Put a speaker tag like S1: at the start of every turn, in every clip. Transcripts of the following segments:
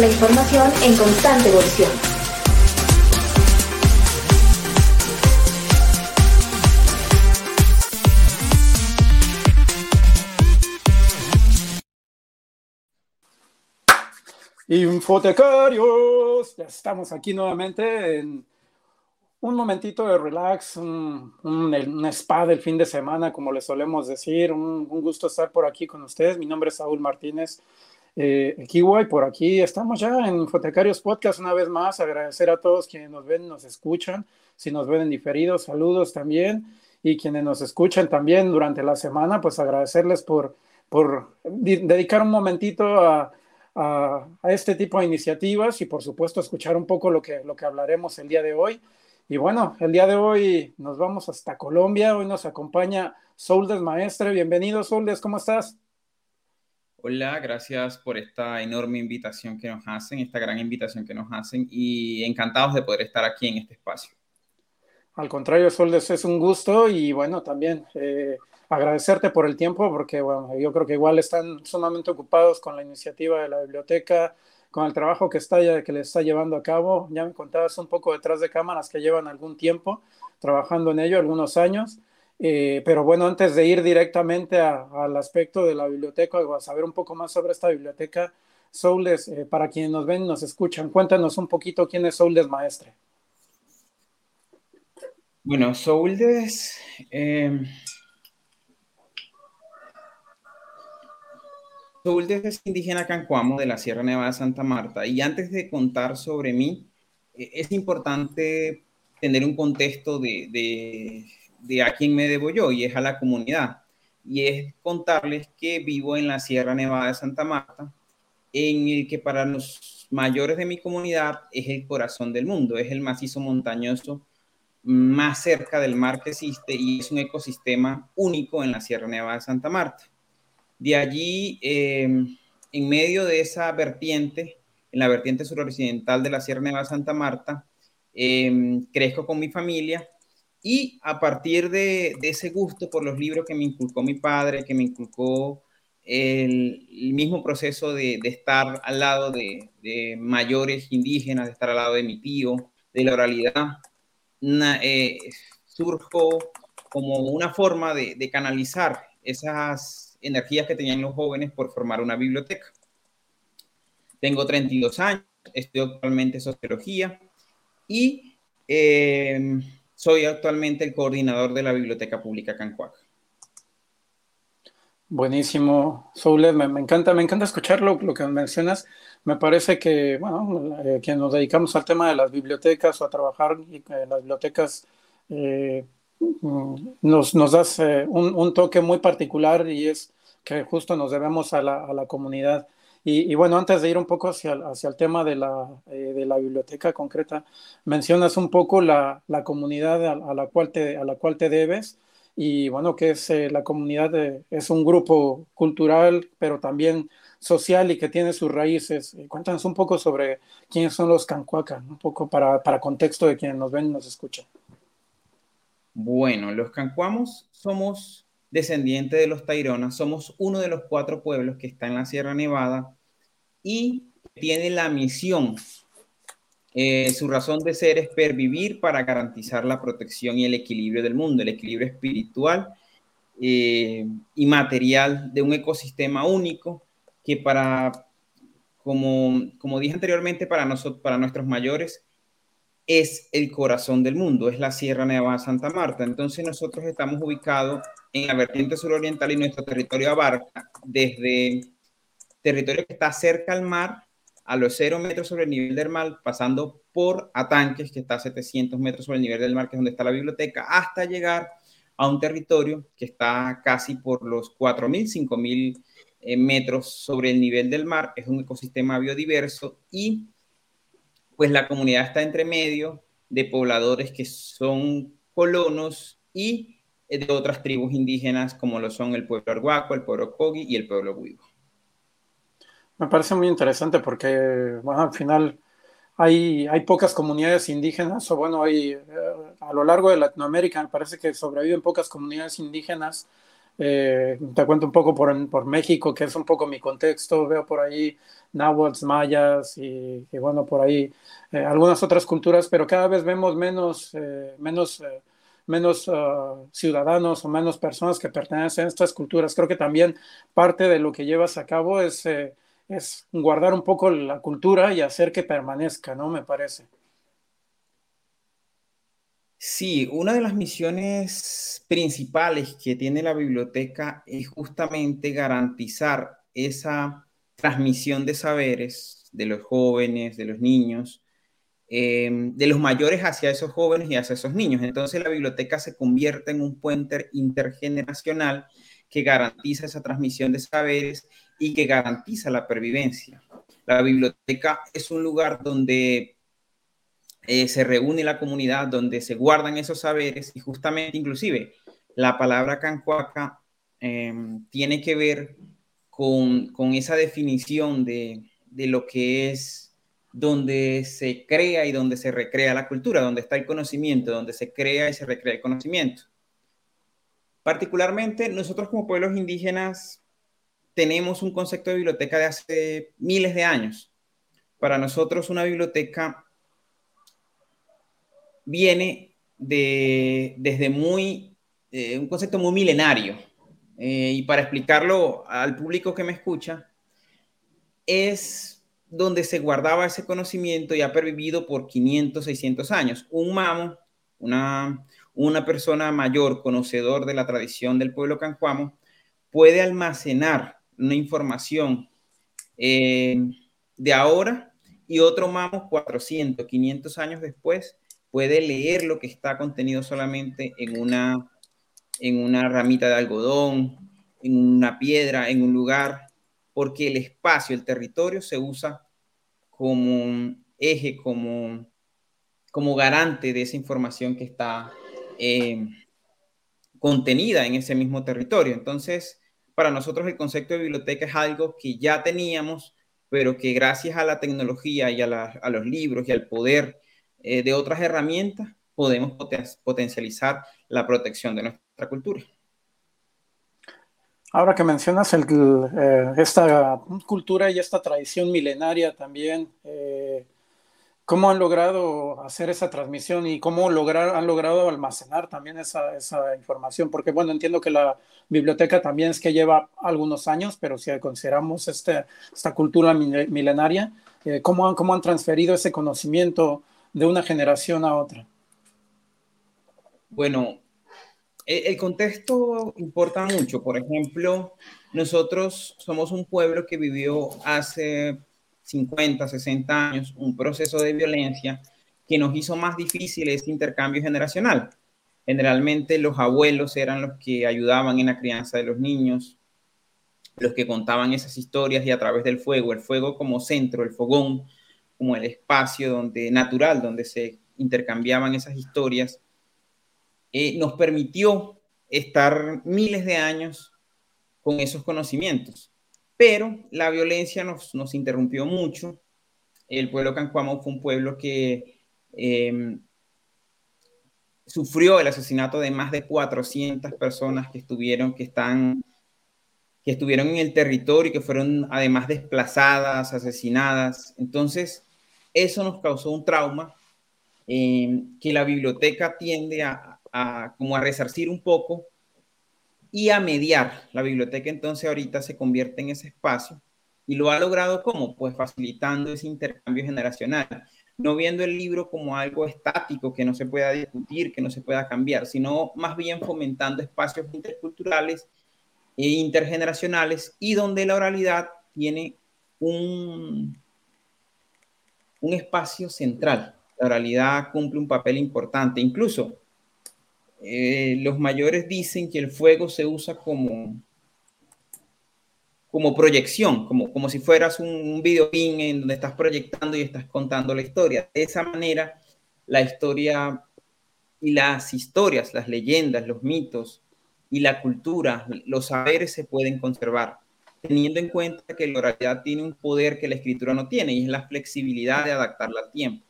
S1: la información en constante evolución.
S2: Infotecarios, ya estamos aquí nuevamente en un momentito de relax, un, spa del fin de semana, como le solemos decir. Un, gusto estar por aquí con ustedes. Mi nombre es Saúl Martínez eh, Kiwa y por aquí estamos ya en Infotecarios Podcast una vez más. Agradecer a todos quienes nos ven, nos escuchan. Si nos ven en diferido, saludos también. Y quienes nos escuchan también durante la semana, pues agradecerles por, por dedicar un momentito a a, este tipo de iniciativas y por supuesto escuchar un poco lo que, lo que hablaremos el día de hoy. Y bueno, el día de hoy nos vamos hasta Colombia. Hoy nos acompaña Soldes Maestre. Bienvenido, Soldes, ¿cómo estás?
S3: Hola, gracias por esta enorme invitación que nos hacen, esta gran invitación que nos hacen y encantados de poder estar aquí en este espacio.
S2: Al contrario, Soldes, es un gusto y bueno, también eh, agradecerte por el tiempo, porque bueno, yo creo que igual están sumamente ocupados con la iniciativa de la biblioteca, con el trabajo que, está, que le está llevando a cabo. Ya me contabas un poco detrás de cámaras que llevan algún tiempo trabajando en ello, algunos años. Eh, pero bueno, antes de ir directamente al aspecto de la biblioteca, a saber un poco más sobre esta biblioteca, Soules, eh, para quienes nos ven y nos escuchan, cuéntanos un poquito quién es Soules Maestre.
S3: Bueno, Soules eh, Soy es indígena Cancuamo de la Sierra Nevada de Santa Marta y antes de contar sobre mí, e, es importante tener un contexto de, a quién me debo yo y es a la comunidad. Y es contarles que vivo en la Sierra Nevada de Santa Marta, en el que para los mayores de mi comunidad es el corazón del mundo, es el macizo montañoso más cerca del mar que existe y es un ecosistema único en la Sierra Nevada de Santa Marta. De allí, em, en medio de esa vertiente, en la vertiente suroccidental de la Sierra Nevada Santa Marta, em, crezco con mi familia y a partir de, ese gusto por los libros que me inculcó mi padre, que me inculcó el, mismo proceso de, estar al lado de, mayores indígenas, de estar al lado de mi tío, de la oralidad, eh, surjo como una forma de canalizar esas energías que tenían los jóvenes por formar una biblioteca. Tengo 32 años, estudio actualmente sociología y eh, soy actualmente el coordinador de la Biblioteca Pública Cancuac.
S2: Buenísimo, Soule, me, encanta, me encanta escuchar lo, que mencionas. Me parece que, bueno, eh, que nos dedicamos al tema de las bibliotecas o a trabajar en las bibliotecas, eh, mm, nos, nos das un, un, toque muy particular y es que justo nos debemos a la, a la comunidad. Y, bueno, antes de ir un poco hacia, hacia el tema de la, eh, de la biblioteca concreta, mencionas un poco la, la comunidad a, la cual te, a la cual te debes y bueno, que es eh, la comunidad, es un grupo cultural, pero también social y que tiene sus raíces. Eh, cuéntanos un poco sobre quiénes son los Cancuaca, un poco para, para contexto de quienes nos ven y nos escuchan.
S3: Bueno, los Cancuamos somos descendiente de los Taironas, somos uno de los cuatro pueblos que está en la Sierra Nevada y tiene la misión, eh, su razón de ser es pervivir para garantizar la protección y el equilibrio del mundo, el equilibrio espiritual eh, y material de un ecosistema único que para, como, como dije anteriormente, para, nosotros, para nuestros mayores, es el corazón del mundo, es la Sierra Nevada Santa Marta. Entonces nosotros estamos ubicados en la vertiente suroriental y nuestro territorio abarca desde territorio que está cerca al mar a los 0 metros sobre el nivel del mar, pasando por Atanques, que está a 700 metros sobre el nivel del mar, que es donde está la biblioteca, hasta llegar a un territorio que está casi por los 4.000, 5.000 eh, metros sobre el nivel del mar. Es un ecosistema biodiverso y pues la comunidad está entre medio de pobladores que son colonos y de otras tribus indígenas como lo son el pueblo Arhuaco, el pueblo Kogi y el pueblo Huigo.
S2: Me parece muy interesante porque, bueno, al final hay, hay pocas comunidades indígenas, o bueno, hay eh, a lo largo de Latinoamérica me parece que sobreviven pocas comunidades indígenas Eh, te cuento un poco por, por, México, que es un poco mi contexto. Veo por ahí náhuatl, mayas y, bueno, por ahí eh, algunas otras culturas, pero cada vez vemos menos, eh, menos, menos ah, ciudadanos o menos personas que pertenecen a estas culturas. Creo que también parte de lo que llevas a cabo es, es guardar un poco la cultura y hacer que permanezca, ¿no? Me parece.
S3: Sí, una de las misiones principales que tiene la biblioteca es justamente garantizar esa transmisión de saberes de los jóvenes, de los niños, em, de los mayores hacia esos jóvenes y hacia esos niños. Entonces la biblioteca se convierte en un puente intergeneracional que garantiza esa transmisión de saberes y que garantiza la pervivencia. La biblioteca es un lugar donde eh, se reúne la comunidad donde se guardan esos saberes y justamente inclusive la palabra cancuaca em, tiene que ver con, esa definición de, de, lo que es donde se crea y donde se recrea la cultura, donde está el conocimiento, donde se crea y se recrea el conocimiento. Particularmente nosotros como pueblos indígenas tenemos un concepto de biblioteca de hace miles de años. Para nosotros una biblioteca viene de, desde muy, eh, un concepto muy milenario. Eh, y para explicarlo al público que me escucha, es donde se guardaba ese conocimiento y ha pervivido por 500, 600 años. Un mamo, una, una persona mayor, conocedor de la tradición del pueblo cancuamo, puede almacenar una información eh, de ahora y otro mamo 400, 500 años después puede leer lo que está contenido solamente en una, en una ramita de algodón, en una piedra, en un lugar, porque el espacio, el territorio se usa como eje, como, como garante de esa información que está eh, contenida en ese mismo territorio. Entonces, para nosotros el concepto de biblioteca es algo que ya teníamos, pero que gracias a la tecnología y a, los libros y al poder eh, de otras herramientas podemos potencializar la protección de nuestra cultura.
S2: Ahora que mencionas eh, esta cultura y esta tradición milenaria también, eh, ¿cómo han logrado hacer esa transmisión y cómo han logrado almacenar también esa, información? Porque bueno, entiendo que la biblioteca también es que lleva algunos años, pero si consideramos este, esta cultura milenaria, ¿cómo, han, ¿cómo han transferido ese conocimiento? de una generación a otra?
S3: Bueno, e-, el contexto importa mucho. Por ejemplo, nosotros somos un pueblo que vivió hace 50, 60 años un proceso de violencia que nos hizo más difícil ese intercambio generacional. Generalmente los abuelos eran los que ayudaban en la crianza de los niños, los que contaban esas historias y a través del fuego, el fuego como centro, el fogón, como el espacio donde, natural donde se intercambiaban esas historias, eh, nos permitió estar miles de años con esos conocimientos. Pero la violencia nos, nos interrumpió mucho. El pueblo Cancuamo fue un pueblo que em, sufrió el asesinato de más de 400 personas que estuvieron, que están que estuvieron en el territorio y que fueron además desplazadas, asesinadas. Entonces, eso nos causó un trauma eh, que la biblioteca tiende a, como a resarcir un poco y a mediar. La biblioteca entonces ahorita se convierte en ese espacio y lo ha logrado como pues facilitando ese intercambio generacional, no viendo el libro como algo estático que no se pueda discutir, que no se pueda cambiar, sino más bien fomentando espacios interculturales e intergeneracionales y donde la oralidad tiene un, un espacio central. La oralidad cumple un papel importante. Incluso eh, los mayores dicen que el fuego se usa como, como proyección, como, como si fueras un, un en donde estás proyectando y estás contando la historia. De esa manera, la historia y las historias, las leyendas, los mitos y la cultura, los saberes se pueden conservar teniendo en cuenta que la oralidad tiene un poder que la escritura no tiene y es la flexibilidad de adaptarla al tiempo.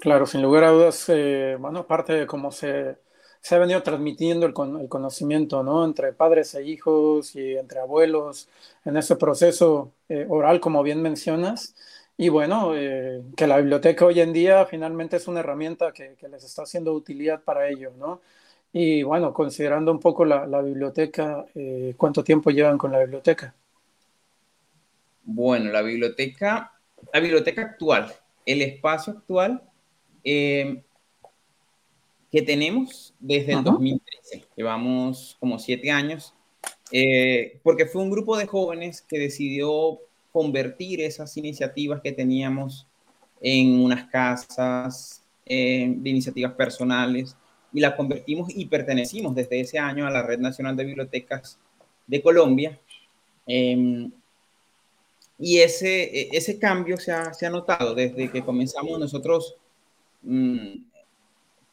S2: Claro, sin lugar a dudas, eh, bueno, aparte de cómo se, se ha venido transmitiendo el, conocimiento, ¿no? Entre padres e hijos y entre abuelos en ese proceso eh, oral, como bien mencionas. Y bueno, eh, que la biblioteca hoy en día finalmente es una herramienta que, les está haciendo utilidad para ello, ¿no? Y bueno, considerando un poco la, biblioteca, eh, ¿cuánto tiempo llevan con la biblioteca?
S3: Bueno, la biblioteca, la biblioteca actual, el espacio actual eh, que tenemos desde el 2013. Llevamos como siete años, porque fue un grupo de jóvenes que decidió convertir esas iniciativas que teníamos en unas casas de iniciativas personales y las convertimos y pertenecimos desde ese año a la Red Nacional de Bibliotecas de Colombia. Em, y ese, e, ese cambio se ha, se ha, notado desde que comenzamos nosotros. Mm,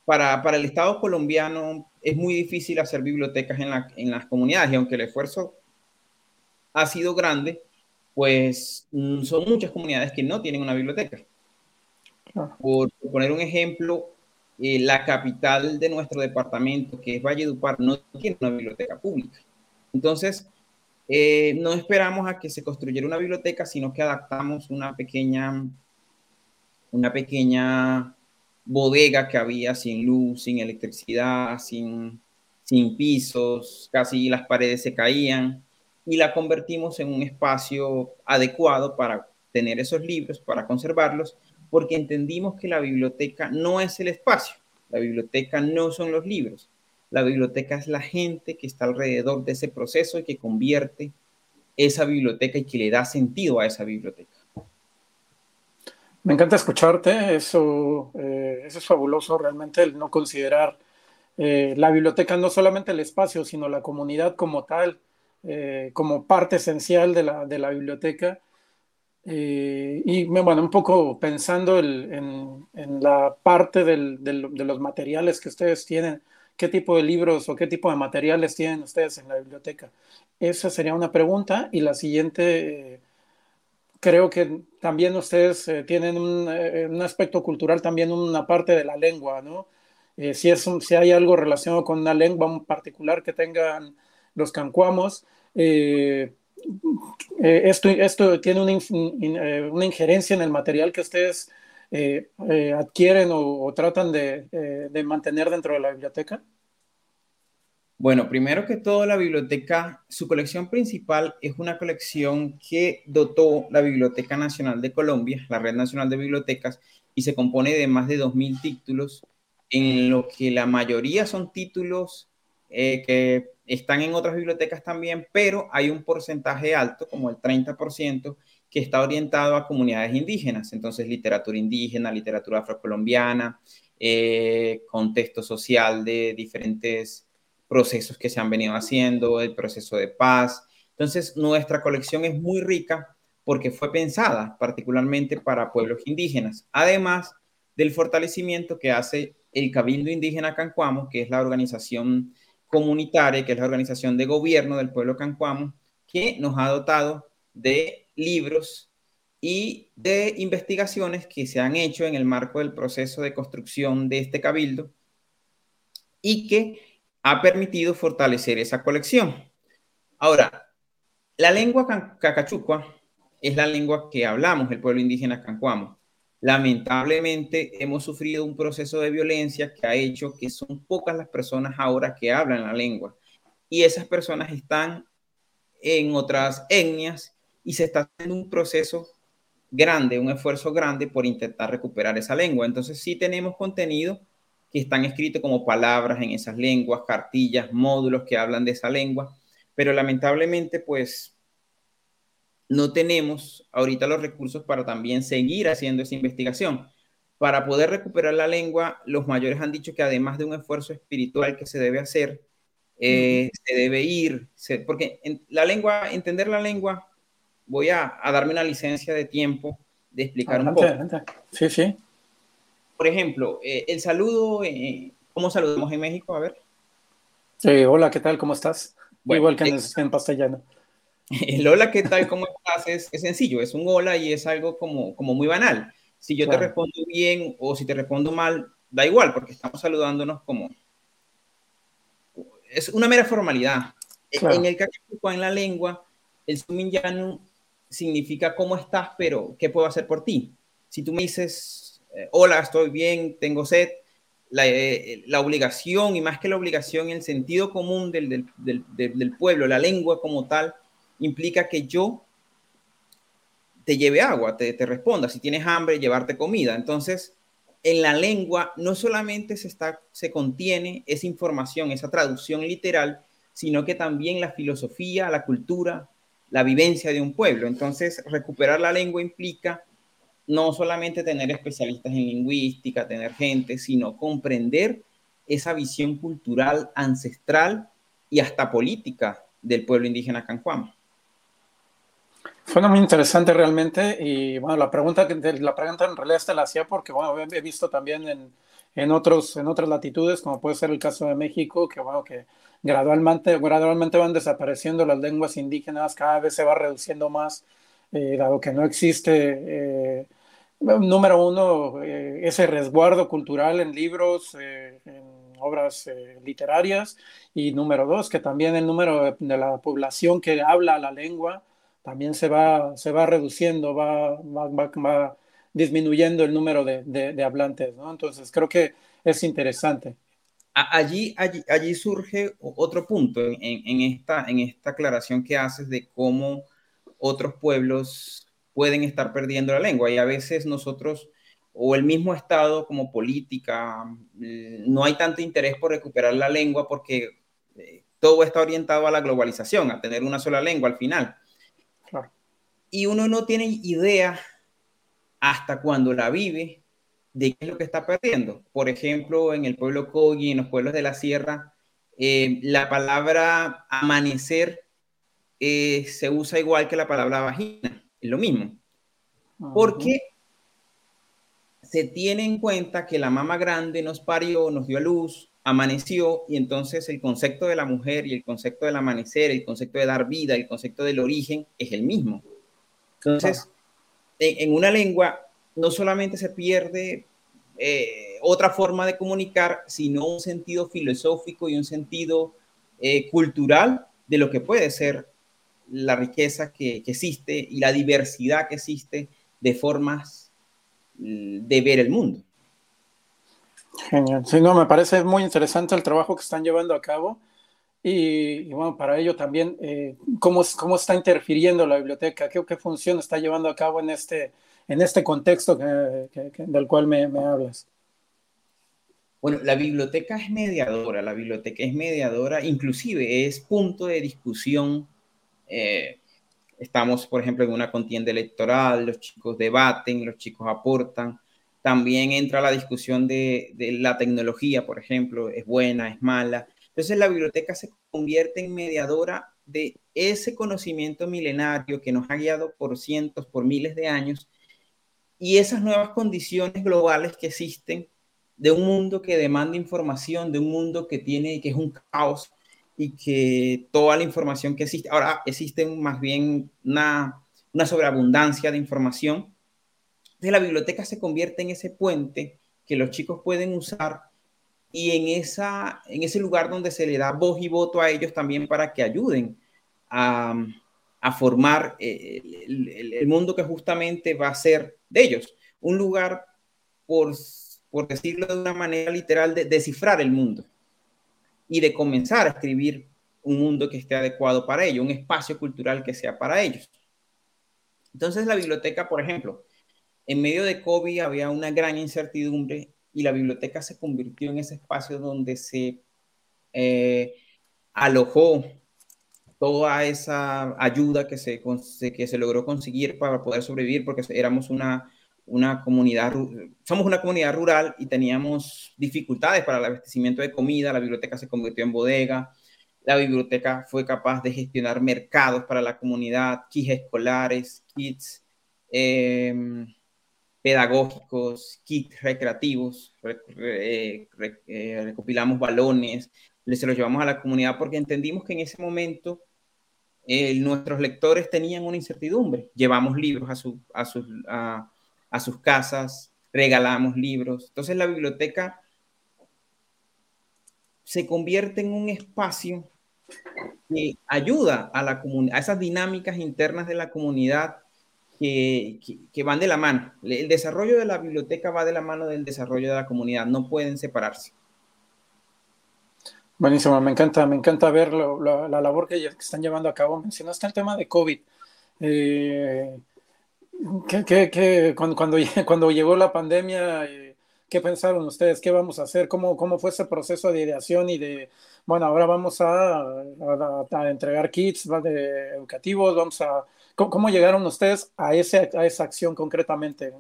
S3: para, para, el Estado colombiano es muy difícil hacer bibliotecas en, la, en las comunidades y aunque el esfuerzo ha sido grande, pues mm, son muchas comunidades que no tienen una biblioteca. Por, poner un ejemplo, eh, la capital de nuestro departamento, que es Valledupar, no tiene una biblioteca pública. Entonces, eh, no esperamos a que se construyera una biblioteca, sino que adaptamos una pequeña, una pequeña bodega que había sin luz, sin electricidad, sin, sin pisos, casi las paredes se caían y la convertimos en un espacio adecuado para tener esos libros, para conservarlos, porque entendimos que la biblioteca no es el espacio, la biblioteca no son los libros, la biblioteca es la gente que está alrededor de ese proceso y que convierte esa biblioteca y que le da sentido a esa biblioteca.
S2: Me encanta escucharte, eso, eh, eso es fabuloso realmente, el no considerar eh, la biblioteca no solamente el espacio, sino la comunidad como tal, eh, como parte esencial de la, de la biblioteca. Y bueno, un poco pensando en, en, la parte del, de los materiales que ustedes tienen, qué tipo de libros o qué tipo de materiales tienen ustedes en la biblioteca. Esa sería una pregunta. Y la siguiente, creo que también ustedes eh, tienen un, un, aspecto cultural, también una parte de la lengua, ¿no? si, es si hay algo relacionado con una lengua en particular que tengan los cancuamos, eh, eh, esto, esto tiene una, eh, una, injerencia en el material que ustedes adquieren o, tratan de, de, mantener dentro de la biblioteca?
S3: Bueno, primero que todo, la biblioteca, su colección principal es una colección que dotó la Biblioteca Nacional de Colombia, la Red Nacional de Bibliotecas, y se compone de más de 2.000 títulos, en lo que la mayoría son títulos que están en otras bibliotecas también, pero hay un porcentaje alto, como el 30%, que está orientado a comunidades indígenas. Entonces, literatura indígena, literatura afrocolombiana, eh, contexto social de diferentes procesos que se han venido haciendo, el proceso de paz. Entonces, nuestra colección es muy rica porque fue pensada particularmente para pueblos indígenas, además del fortalecimiento que hace el Cabildo Indígena Cancuamo, que es la organización comunitaria, que es la organización de gobierno del pueblo cancuamo, que nos ha dotado de libros y de investigaciones que se han hecho en el marco del proceso de construcción de este cabildo y que ha permitido fortalecer esa colección. Ahora, la lengua cacachucua es la lengua que hablamos el pueblo indígena cancuamo. Lamentablemente hemos sufrido un proceso de violencia que ha hecho que son pocas las personas ahora que hablan la lengua y esas personas están en otras etnias y se está haciendo un proceso grande, un esfuerzo grande por intentar recuperar esa lengua. Entonces sí tenemos contenido que están escritos como palabras en esas lenguas, cartillas, módulos que hablan de esa lengua, pero lamentablemente pues no tenemos ahorita los recursos para también seguir haciendo esa investigación. Para poder recuperar la lengua, los mayores han dicho que además de un esfuerzo espiritual que se debe hacer, eh, se debe ir, porque en la lengua, entender la lengua, voy a, darme una licencia de tiempo de explicar un poco.
S2: Sí, sí.
S3: Por ejemplo, eh, el saludo, eh, ¿cómo saludamos en México? A ver.
S2: hola, ¿qué tal? ¿Cómo estás? Igual que en, en castellano.
S3: El hola, ¿qué tal? ¿Cómo estás? Es, sencillo, es un hola y es algo como, como muy banal. Si yo te respondo bien o si te respondo mal, da igual, porque estamos saludándonos como, es una mera formalidad. E, en el caso en la lengua, el suminyanu significa cómo estás, pero ¿qué puedo hacer por ti? Si tú me dices, eh, hola, estoy bien, tengo sed, eh, la, obligación, y más que la obligación, el sentido común del, del, pueblo, la lengua como tal, implica que yo te lleve agua, te, te, responda. Si tienes hambre, llevarte comida. Entonces, en la lengua no solamente se, está, se contiene esa información, esa traducción literal, sino que también la filosofía, la cultura, la vivencia de un pueblo. Entonces, recuperar la lengua implica no solamente tener especialistas en lingüística, tener gente, sino comprender esa visión cultural ancestral y hasta política del pueblo indígena Cancuama.
S2: Fue muy interesante realmente y bueno, la pregunta, la pregunta en realidad te la hacía porque bueno, he visto también en, en, otros, en otras latitudes, como puede ser el caso de México, que bueno, que gradualmente, gradualmente van desapareciendo las lenguas indígenas, cada vez se va reduciendo más, eh, dado que no existe, eh, número uno, eh, ese resguardo cultural en libros, en obras literarias, y número dos, que también el número de la población que habla la lengua, también se va, se va reduciendo, va, va, disminuyendo el número de, hablantes, ¿no? Entonces creo que es interesante.
S3: Allí, allí, allí surge otro punto en, esta, en esta aclaración que haces de cómo otros pueblos pueden estar perdiendo la lengua. Y a veces nosotros o el mismo Estado como política, mm, no hay tanto interés por recuperar la lengua porque eh, todo está orientado a la globalización, a tener una sola lengua al final. Y uno no tiene idea hasta cuando la vive de qué es lo que está perdiendo. Por ejemplo, en el pueblo Kogi, en los pueblos de la sierra, eh, la palabra amanecer eh, se usa igual que la palabra vagina, lo mismo. Porque se tiene en cuenta que la mamá grande nos parió, nos dio a luz, amaneció, y entonces el concepto de la mujer y el concepto del amanecer, el concepto de dar vida, el concepto del origen es el mismo. Entonces, en, una lengua no solamente se pierde eh, otra forma de comunicar, sino un sentido filosófico y un sentido eh, cultural de lo que puede ser la riqueza que, existe y la diversidad que existe de formas mm, de ver el mundo.
S2: Genial. Sí, no, me parece muy interesante el trabajo que están llevando a cabo y, bueno, para ello también, eh, ¿cómo, ¿cómo, está interfiriendo la biblioteca? ¿Qué, ¿Qué, función está llevando a cabo en este, en este contexto del cual me, me, hablas?
S3: Bueno, la biblioteca es mediadora, la biblioteca es mediadora, inclusive es punto de discusión. Eh, estamos, por ejemplo, en una contienda electoral, los chicos debaten, los chicos aportan. También entra la discusión de, de la tecnología, por ejemplo, es buena, es mala entonces la biblioteca se convierte en mediadora de ese conocimiento milenario que nos ha guiado por cientos, por miles de años, y esas nuevas condiciones globales que existen de un mundo que demanda información, de un mundo que tiene, que es un caos y que toda la información que existe, ahora existe más bien una, una sobreabundancia de información. Entonces la biblioteca se convierte en ese puente que los chicos pueden usar y en, esa, en ese lugar donde se le da voz y voto a ellos también para que ayuden a, a formar eh, el, el, mundo que justamente va a ser de ellos. Un lugar, por, por decirlo de una manera literal, de descifrar el mundo y de comenzar a escribir un mundo que esté adecuado para ellos, un espacio cultural que sea para ellos. Entonces la biblioteca, por ejemplo, en medio de COVID había una gran incertidumbre y la biblioteca se convirtió en ese espacio donde se eh, alojó toda esa ayuda que se, que se logró conseguir para poder sobrevivir, porque éramos una, una comunidad, somos una comunidad rural y teníamos dificultades para el abastecimiento de comida, la biblioteca se convirtió en bodega, la biblioteca fue capaz de gestionar mercados para la comunidad, kits escolares, kits, eh, pedagógicos, kits recreativos, eh, recopilamos balones, se los llevamos a la comunidad porque entendimos que en ese momento eh, nuestros lectores tenían una incertidumbre. Llevamos libros a, su, a, sus, a, a sus casas, regalamos libros. Entonces la biblioteca se convierte en un espacio que ayuda a, la a esas dinámicas internas de la comunidad que, que, van de la mano. El desarrollo de la biblioteca va de la mano del desarrollo de la comunidad, no pueden separarse.
S2: Buenísimo, me encanta, me encanta ver la labor que, están llevando a cabo. Mencionaste el tema de COVID. Eh, cuando, cuando, cuando, llegó la pandemia, eh, ¿qué pensaron ustedes? ¿Qué vamos a hacer? ¿Cómo, ¿Cómo fue ese proceso de ideación y de, bueno, ahora vamos a, a, entregar kits de educativos, vamos a... ¿Cómo, llegaron ustedes a, ese, a esa acción concretamente?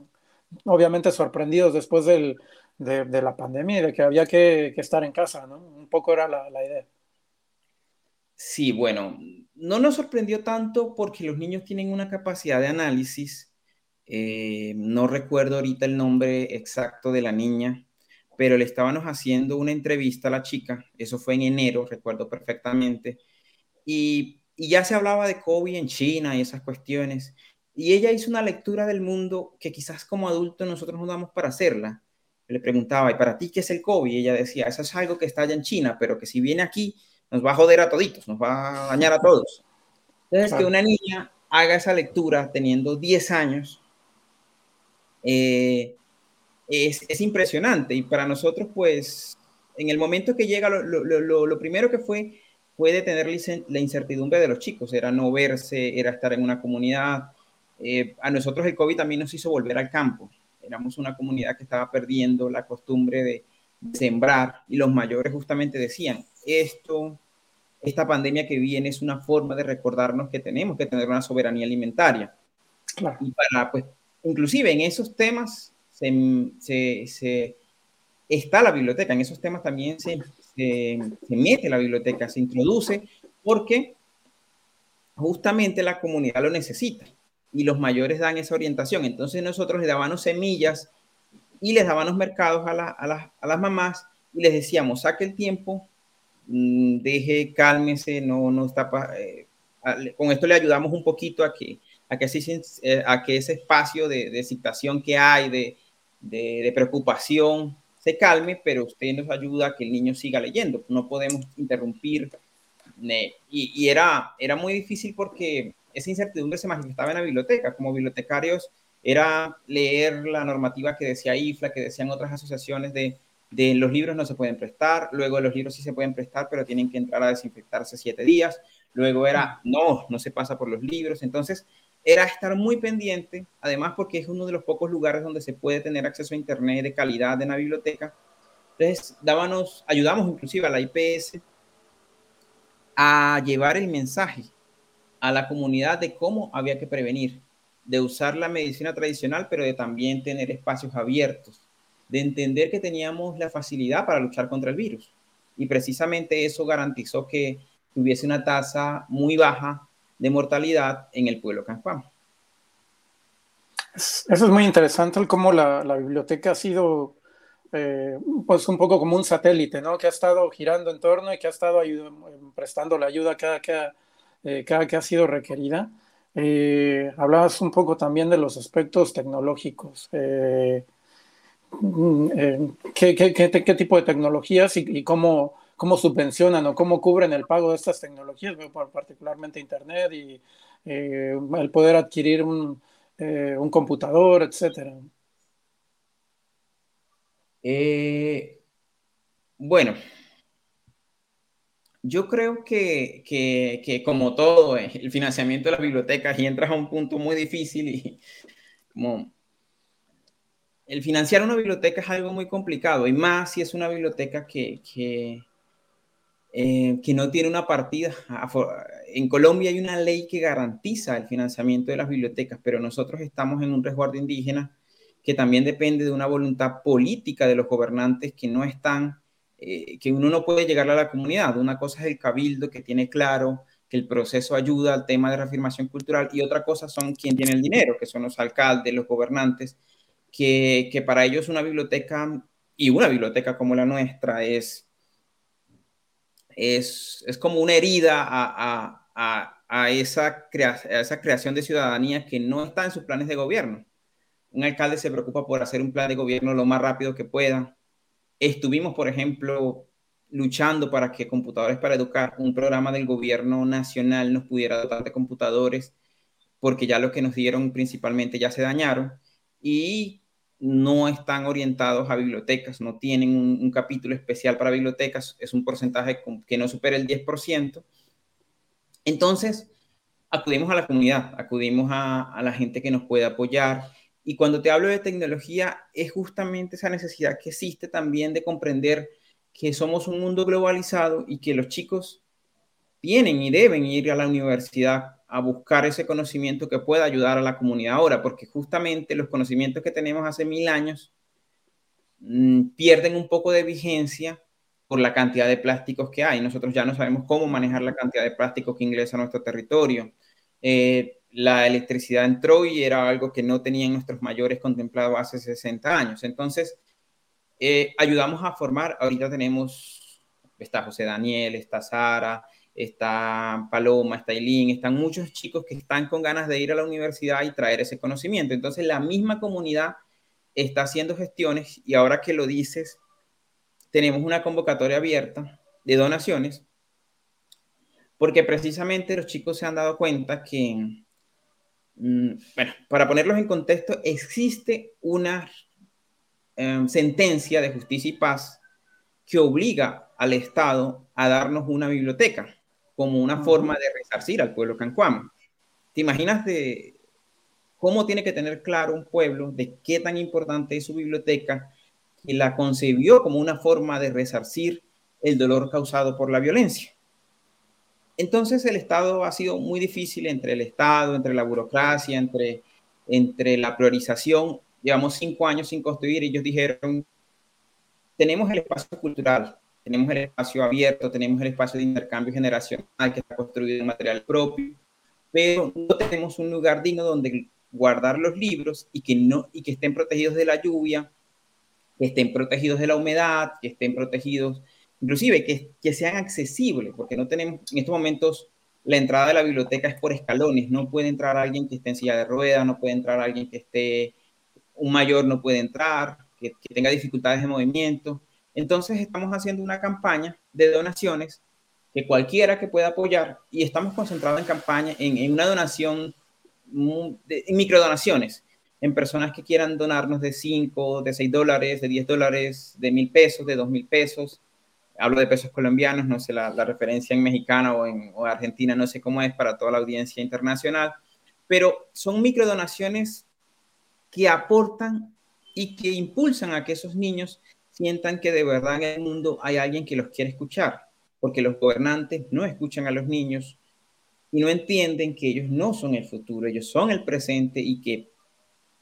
S2: Obviamente sorprendidos después del, de, la pandemia y de que había que, estar en casa, ¿no? Un poco era la, idea.
S3: Sí, bueno, no nos sorprendió tanto porque los niños tienen una capacidad de análisis. Eh, no recuerdo ahorita el nombre exacto de la niña, pero le estábamos haciendo una entrevista a la chica, eso fue en enero, recuerdo perfectamente, y, y ya se hablaba de COVID en China y esas cuestiones, y ella hizo una lectura del mundo que quizás como adultos nosotros no damos para hacerla, le preguntaba, ¿y para ti qué es el COVID? Y ella decía, eso es algo que está allá en China, pero que si viene aquí nos va a joder a toditos, nos va a dañar a todos. Entonces, que una niña haga esa lectura teniendo 10 años eh, es, es, impresionante. Y para nosotros, pues, en el momento que llega, lo, lo, lo primero que fue fue detener la incertidumbre de los chicos, era no verse, era estar en una comunidad. Eh, a nosotros el COVID también nos hizo volver al campo éramos una comunidad que estaba perdiendo la costumbre de sembrar y los mayores justamente decían, esto, esta pandemia que viene es una forma de recordarnos que tenemos que tener una soberanía alimentaria. Y para, pues, inclusive en esos temas se, está la biblioteca, en esos temas también se, se, mete la biblioteca, se introduce, porque justamente la comunidad lo necesita y los mayores dan esa orientación. Entonces nosotros les dábamos semillas y les dábamos mercados a, a, las mamás y les decíamos, saque el tiempo, mm, deje, cálmese, no, no está... Eh, con esto le ayudamos un poquito a que, a que, eh, a que ese espacio de, de excitación que hay, de, de, preocupación, se calme, pero usted nos ayuda a que el niño siga leyendo. No podemos interrumpir. Y, y, era, era muy difícil porque esa incertidumbre se manifestaba en la biblioteca. Como bibliotecarios era leer la normativa que decía IFLA, que decían otras asociaciones de, de los libros no se pueden prestar, luego los libros sí se pueden prestar, pero tienen que entrar a desinfectarse siete días, luego era, no, no se pasa por los libros, entonces era estar muy pendiente, además porque es uno de los pocos lugares donde se puede tener acceso a internet de calidad en la biblioteca. Entonces, dábamos, ayudamos inclusive a la IPS a llevar el mensaje a la comunidad de cómo había que prevenir, de usar la medicina tradicional, pero de también tener espacios abiertos, de entender que teníamos la facilidad para luchar contra el virus. Y precisamente eso garantizó que hubiese una tasa muy baja de mortalidad en el pueblo cancuamo.
S2: Eso es muy interesante, cómo la, biblioteca ha sido eh, pues un poco como un satélite, ¿no? Que ha estado girando en torno y que ha estado prestando la ayuda cada, cada, eh, cada que ha sido requerida. Eh, hablabas un poco también de los aspectos tecnológicos. Eh, mm, ¿qué, qué, qué, tipo de tecnologías y, cómo, cómo, subvencionan o cómo cubren el pago de estas tecnologías, particularmente Internet y el poder adquirir un, un computador, etcétera?
S3: bueno, yo creo que, que, como todo, eh, el financiamiento de las bibliotecas y entras a un punto muy difícil y como el financiar una biblioteca es algo muy complicado y más si es una biblioteca que, que, eh, que no tiene una partida. En Colombia hay una ley que garantiza el financiamiento de las bibliotecas, pero nosotros estamos en un resguardo indígena que también depende de una voluntad política de los gobernantes que no están eh, que uno no puede llegar a la comunidad. Una cosa es el cabildo que tiene claro que el proceso ayuda al tema de reafirmación cultural y otra cosa son quien tiene el dinero, que son los alcaldes, los gobernantes, que, que para ellos una biblioteca y una biblioteca como la nuestra es, es, es como una herida a, a, a, esa a esa creación de ciudadanía que no está en sus planes de gobierno. Un alcalde se preocupa por hacer un plan de gobierno lo más rápido que pueda, Estuvimos, por ejemplo, luchando para que Computadores para Educar, un programa del gobierno nacional, nos pudiera dotar de computadores, porque ya lo que nos dieron principalmente ya se dañaron y no están orientados a bibliotecas, no tienen un, capítulo especial para bibliotecas, es un porcentaje que no supera el 10%. Entonces, acudimos a la comunidad, acudimos a, a la gente que nos puede apoyar. Y cuando te hablo de tecnología, es justamente esa necesidad que existe también de comprender que somos un mundo globalizado y que los chicos tienen y deben ir a la universidad a buscar ese conocimiento que pueda ayudar a la comunidad ahora, porque justamente los conocimientos que tenemos hace mil años mm, pierden un poco de vigencia por la cantidad de plásticos que hay. Nosotros ya no sabemos cómo manejar la cantidad de plásticos que ingresa a nuestro territorio. Eh, la electricidad entró y era algo que no tenían nuestros mayores contemplado hace 60 años. Entonces, eh, ayudamos a formar, ahorita tenemos, está José Daniel, está Sara, está Paloma, está Eileen, están muchos chicos que están con ganas de ir a la universidad y traer ese conocimiento. Entonces la misma comunidad está haciendo gestiones y ahora que lo dices, tenemos una convocatoria abierta de donaciones porque precisamente los chicos se han dado cuenta que, mm, bueno, para ponerlos en contexto, existe una Em, sentencia de justicia y paz que obliga al Estado a darnos una biblioteca como una forma de resarcir al pueblo cancuamo. ¿Te imaginas de cómo tiene que tener claro un pueblo de qué tan importante es su biblioteca que la concebió como una forma de resarcir el dolor causado por la violencia? Entonces el Estado ha sido muy difícil entre el Estado, entre la burocracia, entre, entre la priorización llevamos cinco años sin construir y ellos dijeron, tenemos el espacio cultural, tenemos el espacio abierto, tenemos el espacio de intercambio generacional que está construido en material propio, pero no tenemos un lugar digno donde guardar los libros y que, no, y que estén protegidos de la lluvia, que estén protegidos de la humedad, que estén protegidos, inclusive que, que sean accesibles, porque no tenemos en estos momentos la entrada de la biblioteca es por escalones, no puede entrar alguien que esté en silla de ruedas, no puede entrar alguien que esté un mayor no puede entrar, que, tenga dificultades de movimiento. Entonces estamos haciendo una campaña de donaciones que cualquiera que pueda apoyar y estamos concentrados en campaña, en, una donación, en microdonaciones, en personas que quieran donarnos de 5, de 6 dólares, de 10 dólares, de mil pesos, de 2 mil pesos. Hablo de pesos colombianos, no sé la, referencia en mexicana o en o argentina, no sé cómo es para toda la audiencia internacional, pero son microdonaciones que aportan y que impulsan a que esos niños sientan que de verdad en el mundo hay alguien que los quiere escuchar, porque los gobernantes no escuchan a los niños y no entienden que ellos no son el futuro, ellos son el presente y que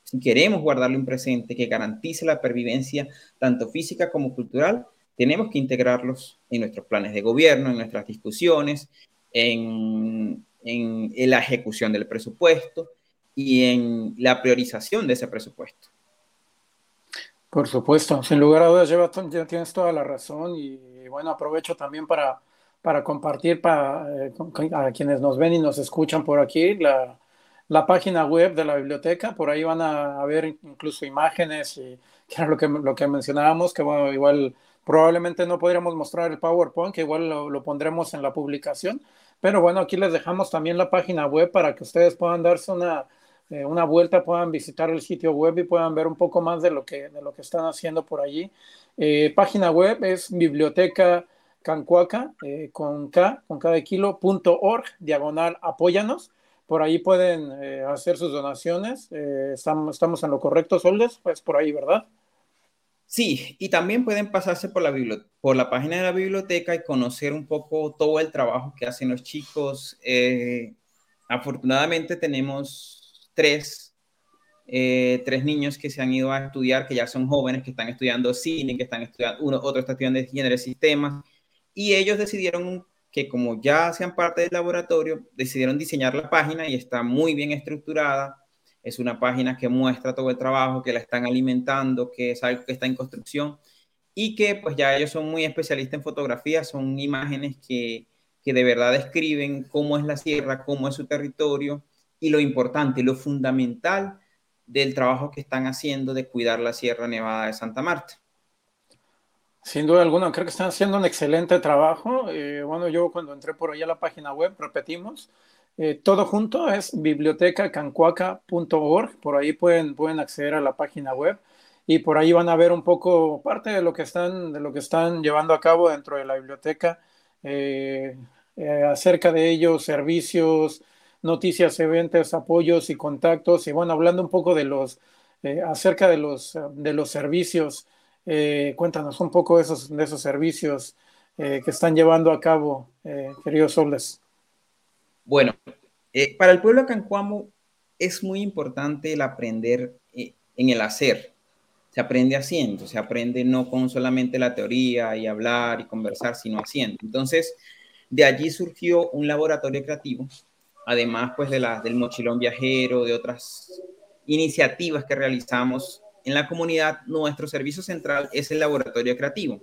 S3: si queremos guardarle un presente que garantice la pervivencia tanto física como cultural, tenemos que integrarlos en nuestros planes de gobierno, en nuestras discusiones, en, en la ejecución del presupuesto y en la priorización de ese presupuesto.
S2: Por supuesto, sin lugar a dudas, lleva, tienes toda la razón y bueno, aprovecho también para, para compartir para, eh, a quienes nos ven y nos escuchan por aquí la, la, página web de la biblioteca, por ahí van a, ver incluso imágenes y que era lo que, lo que mencionábamos, que bueno, igual probablemente no podríamos mostrar el PowerPoint, que igual lo, lo pondremos en la publicación, pero bueno, aquí les dejamos también la página web para que ustedes puedan darse una eh, una vuelta, puedan visitar el sitio web y puedan ver un poco más de lo que, de lo que están haciendo por allí. Eh, página web es biblioteca cancuaca eh, con K, con cada kilo, punto org, diagonal, apóyanos. Por ahí pueden hacer sus donaciones. Estamos, estamos, en lo correcto, Soldes, pues por ahí, ¿verdad?
S3: Sí, y también pueden pasarse por la, por la página de la biblioteca y conocer un poco todo el trabajo que hacen los chicos. afortunadamente tenemos tres, eh, tres niños que se han ido a estudiar, que ya son jóvenes, que están estudiando cine, que están estudiando, uno, otro está estudiando ingeniería de sistemas, y ellos decidieron que como ya hacían parte del laboratorio, decidieron diseñar la página y está muy bien estructurada. Es una página que muestra todo el trabajo, que la están alimentando, que es algo que está en construcción y que pues ya ellos son muy especialistas en fotografía, son imágenes que, que de verdad describen cómo es la sierra, cómo es su territorio y lo importante, lo fundamental del trabajo que están haciendo de cuidar la Sierra Nevada de Santa Marta.
S2: Sin duda alguna, creo que están haciendo un excelente trabajo. Eh, bueno, yo cuando entré por ahí a la página web, repetimos, eh, todo junto es bibliotecacancuaca.org. Por ahí pueden, pueden acceder a la página web y por ahí van a ver un poco parte de lo que están, de lo que están llevando a cabo dentro de la biblioteca, eh, acerca de ellos, servicios, noticias, eventos, apoyos y contactos. Y bueno, hablando un poco de los, acerca de los, de los servicios eh, cuéntanos un poco de esos, de esos servicios eh, que están llevando a cabo, eh, queridos Soles.
S3: Bueno, para el pueblo Cancuamo es muy importante el aprender en el hacer. Se aprende haciendo, se aprende no con solamente la teoría y hablar y conversar, sino haciendo. Entonces, de allí surgió un laboratorio creativo, además pues de la, del mochilón viajero, de otras iniciativas que realizamos en la comunidad, nuestro servicio central es el laboratorio creativo.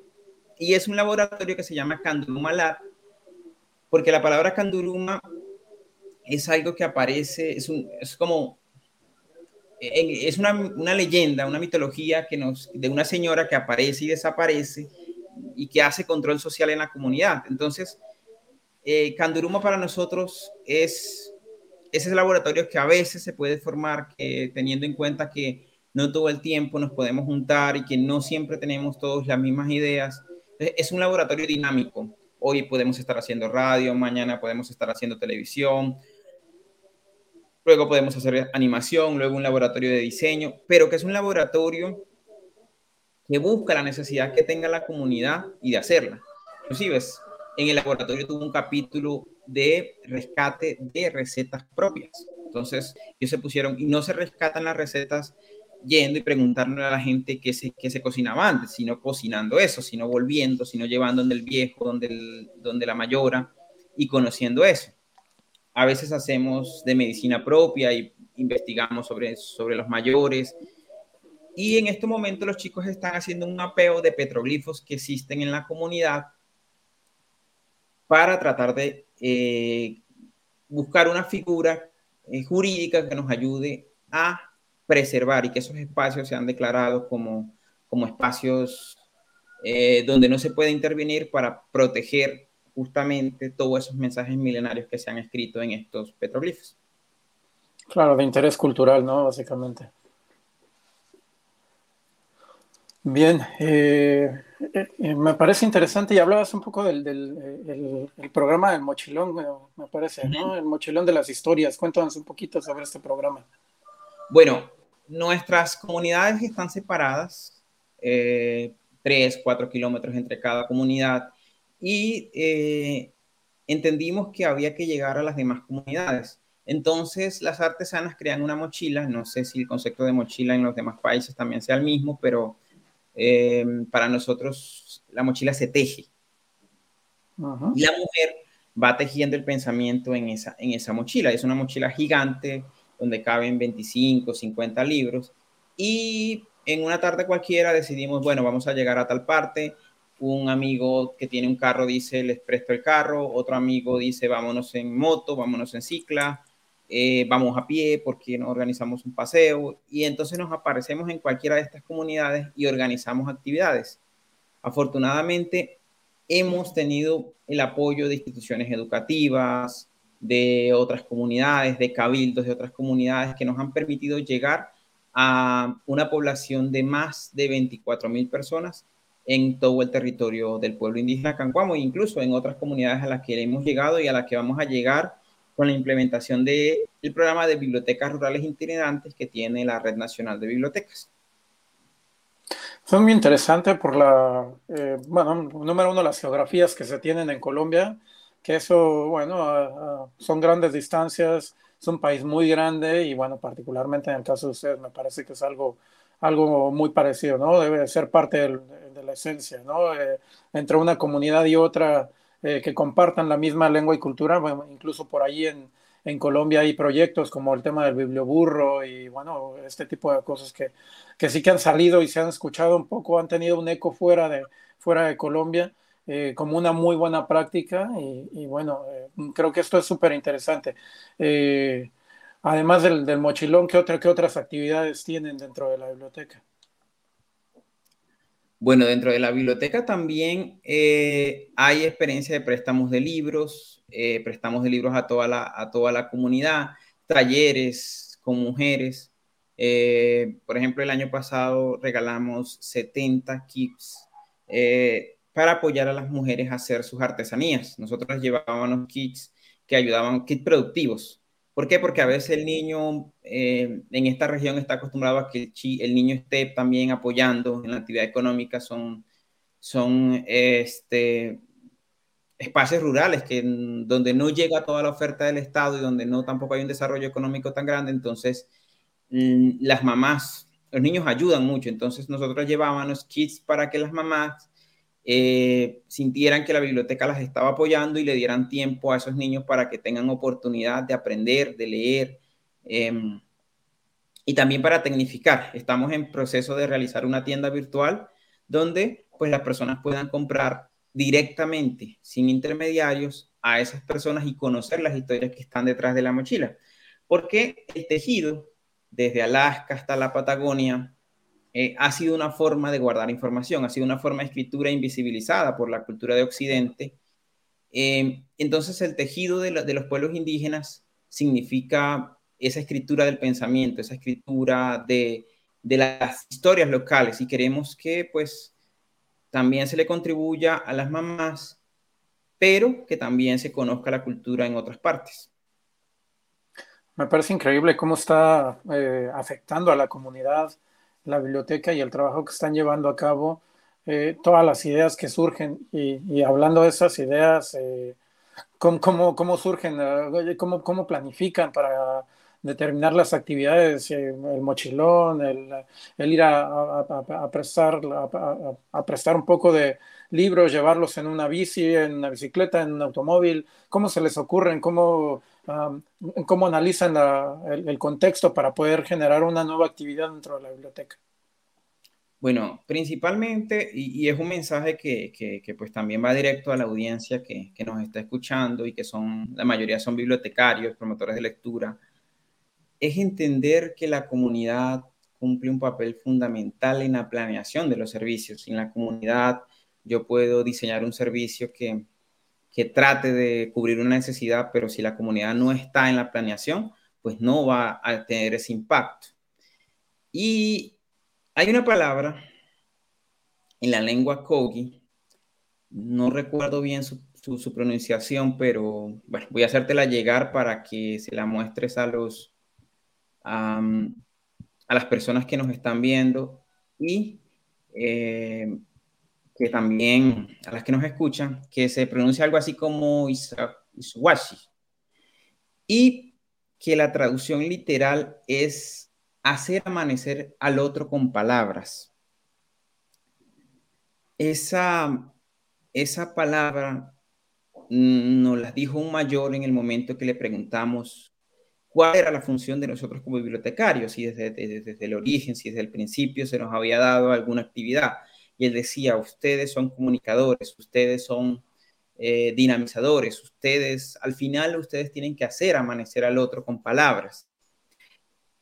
S3: Y es un laboratorio que se llama Canduruma Lab, porque la palabra Canduruma es algo que aparece, es, un, es como, es una, una, leyenda, una mitología que nos, de una señora que aparece y desaparece y que hace control social en la comunidad. Entonces, eh, Canduruma para nosotros es ese laboratorio que a veces se puede formar que, teniendo en cuenta que no todo el tiempo nos podemos juntar y que no siempre tenemos todos las mismas ideas. Es un laboratorio dinámico. Hoy podemos estar haciendo radio, mañana podemos estar haciendo televisión, luego podemos hacer animación, luego un laboratorio de diseño, pero que es un laboratorio que busca la necesidad que tenga la comunidad y de hacerla. Inclusive, en el laboratorio tuvo un capítulo de rescate de recetas propias. Entonces, ellos se pusieron y no se rescatan las recetas yendo y preguntarle a la gente qué se, qué se cocinaba antes, sino cocinando eso, sino volviendo, sino llevando donde el viejo, donde, donde la mayora y conociendo eso. A veces hacemos de medicina propia y investigamos sobre, sobre los mayores. Y en este momento los chicos están haciendo un mapeo de petroglifos que existen en la comunidad para tratar de eh, buscar una figura eh, jurídica que nos ayude a preservar y que esos espacios sean declarados como, como espacios eh, donde no se puede intervenir para proteger justamente todos esos mensajes milenarios que se han escrito en estos petroglifos.
S2: Claro, de interés cultural, ¿no? Básicamente. Bien, eh, eh, me parece interesante y hablabas un poco del, del el, programa del mochilón, me parece, ¿no? El mochilón de las historias. Cuéntanos un poquito sobre este programa.
S3: Bueno, nuestras comunidades están separadas, eh, tres, cuatro kilómetros entre cada comunidad, y eh, entendimos que había que llegar a las demás comunidades. Entonces, las artesanas crean una mochila, no sé si el concepto de mochila en los demás países también sea el mismo, pero eh, para nosotros la mochila se teje. Y la mujer va tejiendo el pensamiento en esa, en esa mochila. Es una mochila gigante, donde caben 25, 50 libros. Y en una tarde cualquiera decidimos, bueno, vamos a llegar a tal parte. Un amigo que tiene un carro dice, les presto el carro. Otro amigo dice, vámonos en moto, vámonos en cicla, eh, vamos a pie porque no organizamos un paseo. Y entonces nos aparecemos en cualquiera de estas comunidades y organizamos actividades. Afortunadamente, hemos tenido el apoyo de instituciones educativas, de otras comunidades, de cabildos de otras comunidades que nos han permitido llegar a una población de más de 24 mil personas en todo el territorio del pueblo indígena Cancuamo incluso en otras comunidades a las que hemos llegado y a las que vamos a llegar con la implementación del programa de bibliotecas rurales itinerantes que tiene la Red Nacional de Bibliotecas.
S2: Son muy interesante por la, eh, bueno, número uno, las geografías que se tienen en Colombia que eso, bueno, son grandes distancias, es un país muy grande y bueno, particularmente en el caso de ustedes me parece que es algo, algo muy parecido, ¿no? Debe ser parte de la esencia, ¿no? Eh, entre una comunidad y otra eh, que compartan la misma lengua y cultura, bueno, incluso por ahí en, en Colombia hay proyectos como el tema del biblioburro y bueno, este tipo de cosas que, que sí que han salido y se han escuchado un poco, han tenido un eco fuera de, fuera de Colombia eh, como una muy buena práctica y, bueno, eh, creo que esto es súper interesante. Eh, además del, mochilón, ¿qué, otra, ¿qué otras actividades tienen dentro de la biblioteca?
S3: Bueno, dentro de la biblioteca también eh, hay experiencia de préstamos de libros, eh, préstamos de libros a toda la, a toda la comunidad, talleres con mujeres. Eh, por ejemplo, el año pasado regalamos 70 kits para apoyar a las mujeres a hacer sus artesanías. Nosotros llevábamos kits que ayudaban, kits productivos. ¿Por qué? Porque a veces el niño eh, en esta región está acostumbrado a que el, niño esté también apoyando en la actividad económica. Son, son este, espacios rurales que, donde no llega toda la oferta del Estado y donde no tampoco hay un desarrollo económico tan grande. Entonces, mm, las mamás, los niños ayudan mucho. Entonces, nosotros llevábamos kits para que las mamás eh, sintieran que la biblioteca las estaba apoyando y le dieran tiempo a esos niños para que tengan oportunidad de aprender, de leer em, y también para tecnificar. Estamos en proceso de realizar una tienda virtual donde pues las personas puedan comprar directamente, sin intermediarios, a esas personas y conocer las historias que están detrás de la mochila. Porque el tejido, desde Alaska hasta la Patagonia, eh, ha sido una forma de guardar información, ha sido una forma de escritura invisibilizada por la cultura de Occidente. Eh, entonces el tejido de, los pueblos indígenas significa esa escritura del pensamiento, esa escritura de, las historias locales y queremos que pues también se le contribuya a las mamás, pero que también se conozca la cultura en otras partes.
S2: Me parece increíble cómo está eh, afectando a la comunidad la biblioteca y el trabajo que están llevando a cabo, eh, todas las ideas que surgen y, hablando de esas ideas, eh, ¿cómo, cómo, surgen? Eh, ¿Cómo, ¿Cómo planifican para determinar las actividades, el mochilón, el, ir a, a, prestar, a, prestar un poco de libros, llevarlos en una bici, en una bicicleta, en un automóvil, cómo se les ocurren, cómo, cómo analizan el, contexto para poder generar una nueva actividad dentro de la biblioteca.
S3: Bueno, principalmente, y, es un mensaje que, que, pues también va directo a la audiencia que, que nos está escuchando y que son, la mayoría son bibliotecarios, promotores de lectura, es entender que la comunidad cumple un papel fundamental en la planeación de los servicios. Sin la comunidad yo puedo diseñar un servicio que, que trate de cubrir una necesidad, pero si la comunidad no está en la planeación, pues no va a tener ese impacto. Y hay una palabra en la lengua Kogi, no recuerdo bien su, pronunciación, pero bueno, voy a hacértela llegar para que se la muestres a los, a las personas que nos están viendo y eh, que también a las que nos escuchan, que se pronuncia algo así como Iswashi y que la traducción literal es hacer amanecer al otro con palabras. Esa, esa palabra nos la dijo un mayor en el momento que le preguntamos cuál era la función de nosotros como bibliotecarios, si desde, desde, el origen, si desde el principio se nos había dado alguna actividad. Y él decía, ustedes son comunicadores, ustedes son eh, dinamizadores, ustedes, al final ustedes tienen que hacer amanecer al otro con palabras.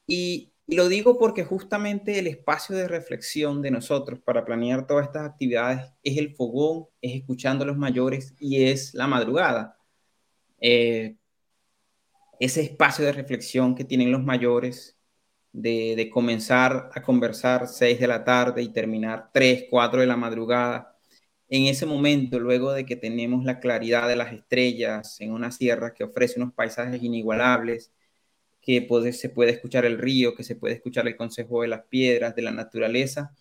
S3: Y, lo digo porque justamente el espacio de reflexión de nosotros para planear todas estas actividades es el fogón, es escuchando a los mayores y es la madrugada. Eh, ese espacio de reflexión que tienen los mayores, de, comenzar a conversar 6 de la tarde y terminar 3, 4 de la madrugada. En ese momento, luego de que tenemos la claridad de las estrellas en una sierra que ofrece unos paisajes inigualables, que se puede escuchar el río, que se puede escuchar el consejo de las piedras, de la naturaleza,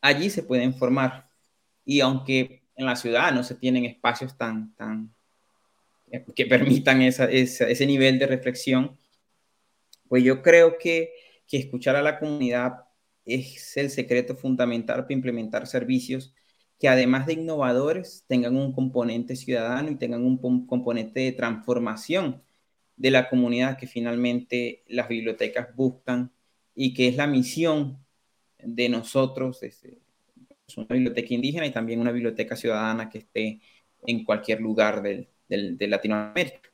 S3: allí se pueden formar. Y aunque en la ciudad no se tienen espacios tan, tan, que permitan ese nivel de reflexión, pues yo creo que, que escuchar a la comunidad es el secreto fundamental para implementar servicios que además de innovadores tengan un componente ciudadano y tengan un componente de transformación de la comunidad que finalmente las bibliotecas buscan y que es la misión de nosotros, es una biblioteca indígena y también una biblioteca ciudadana que esté en cualquier lugar del, de Latinoamérica.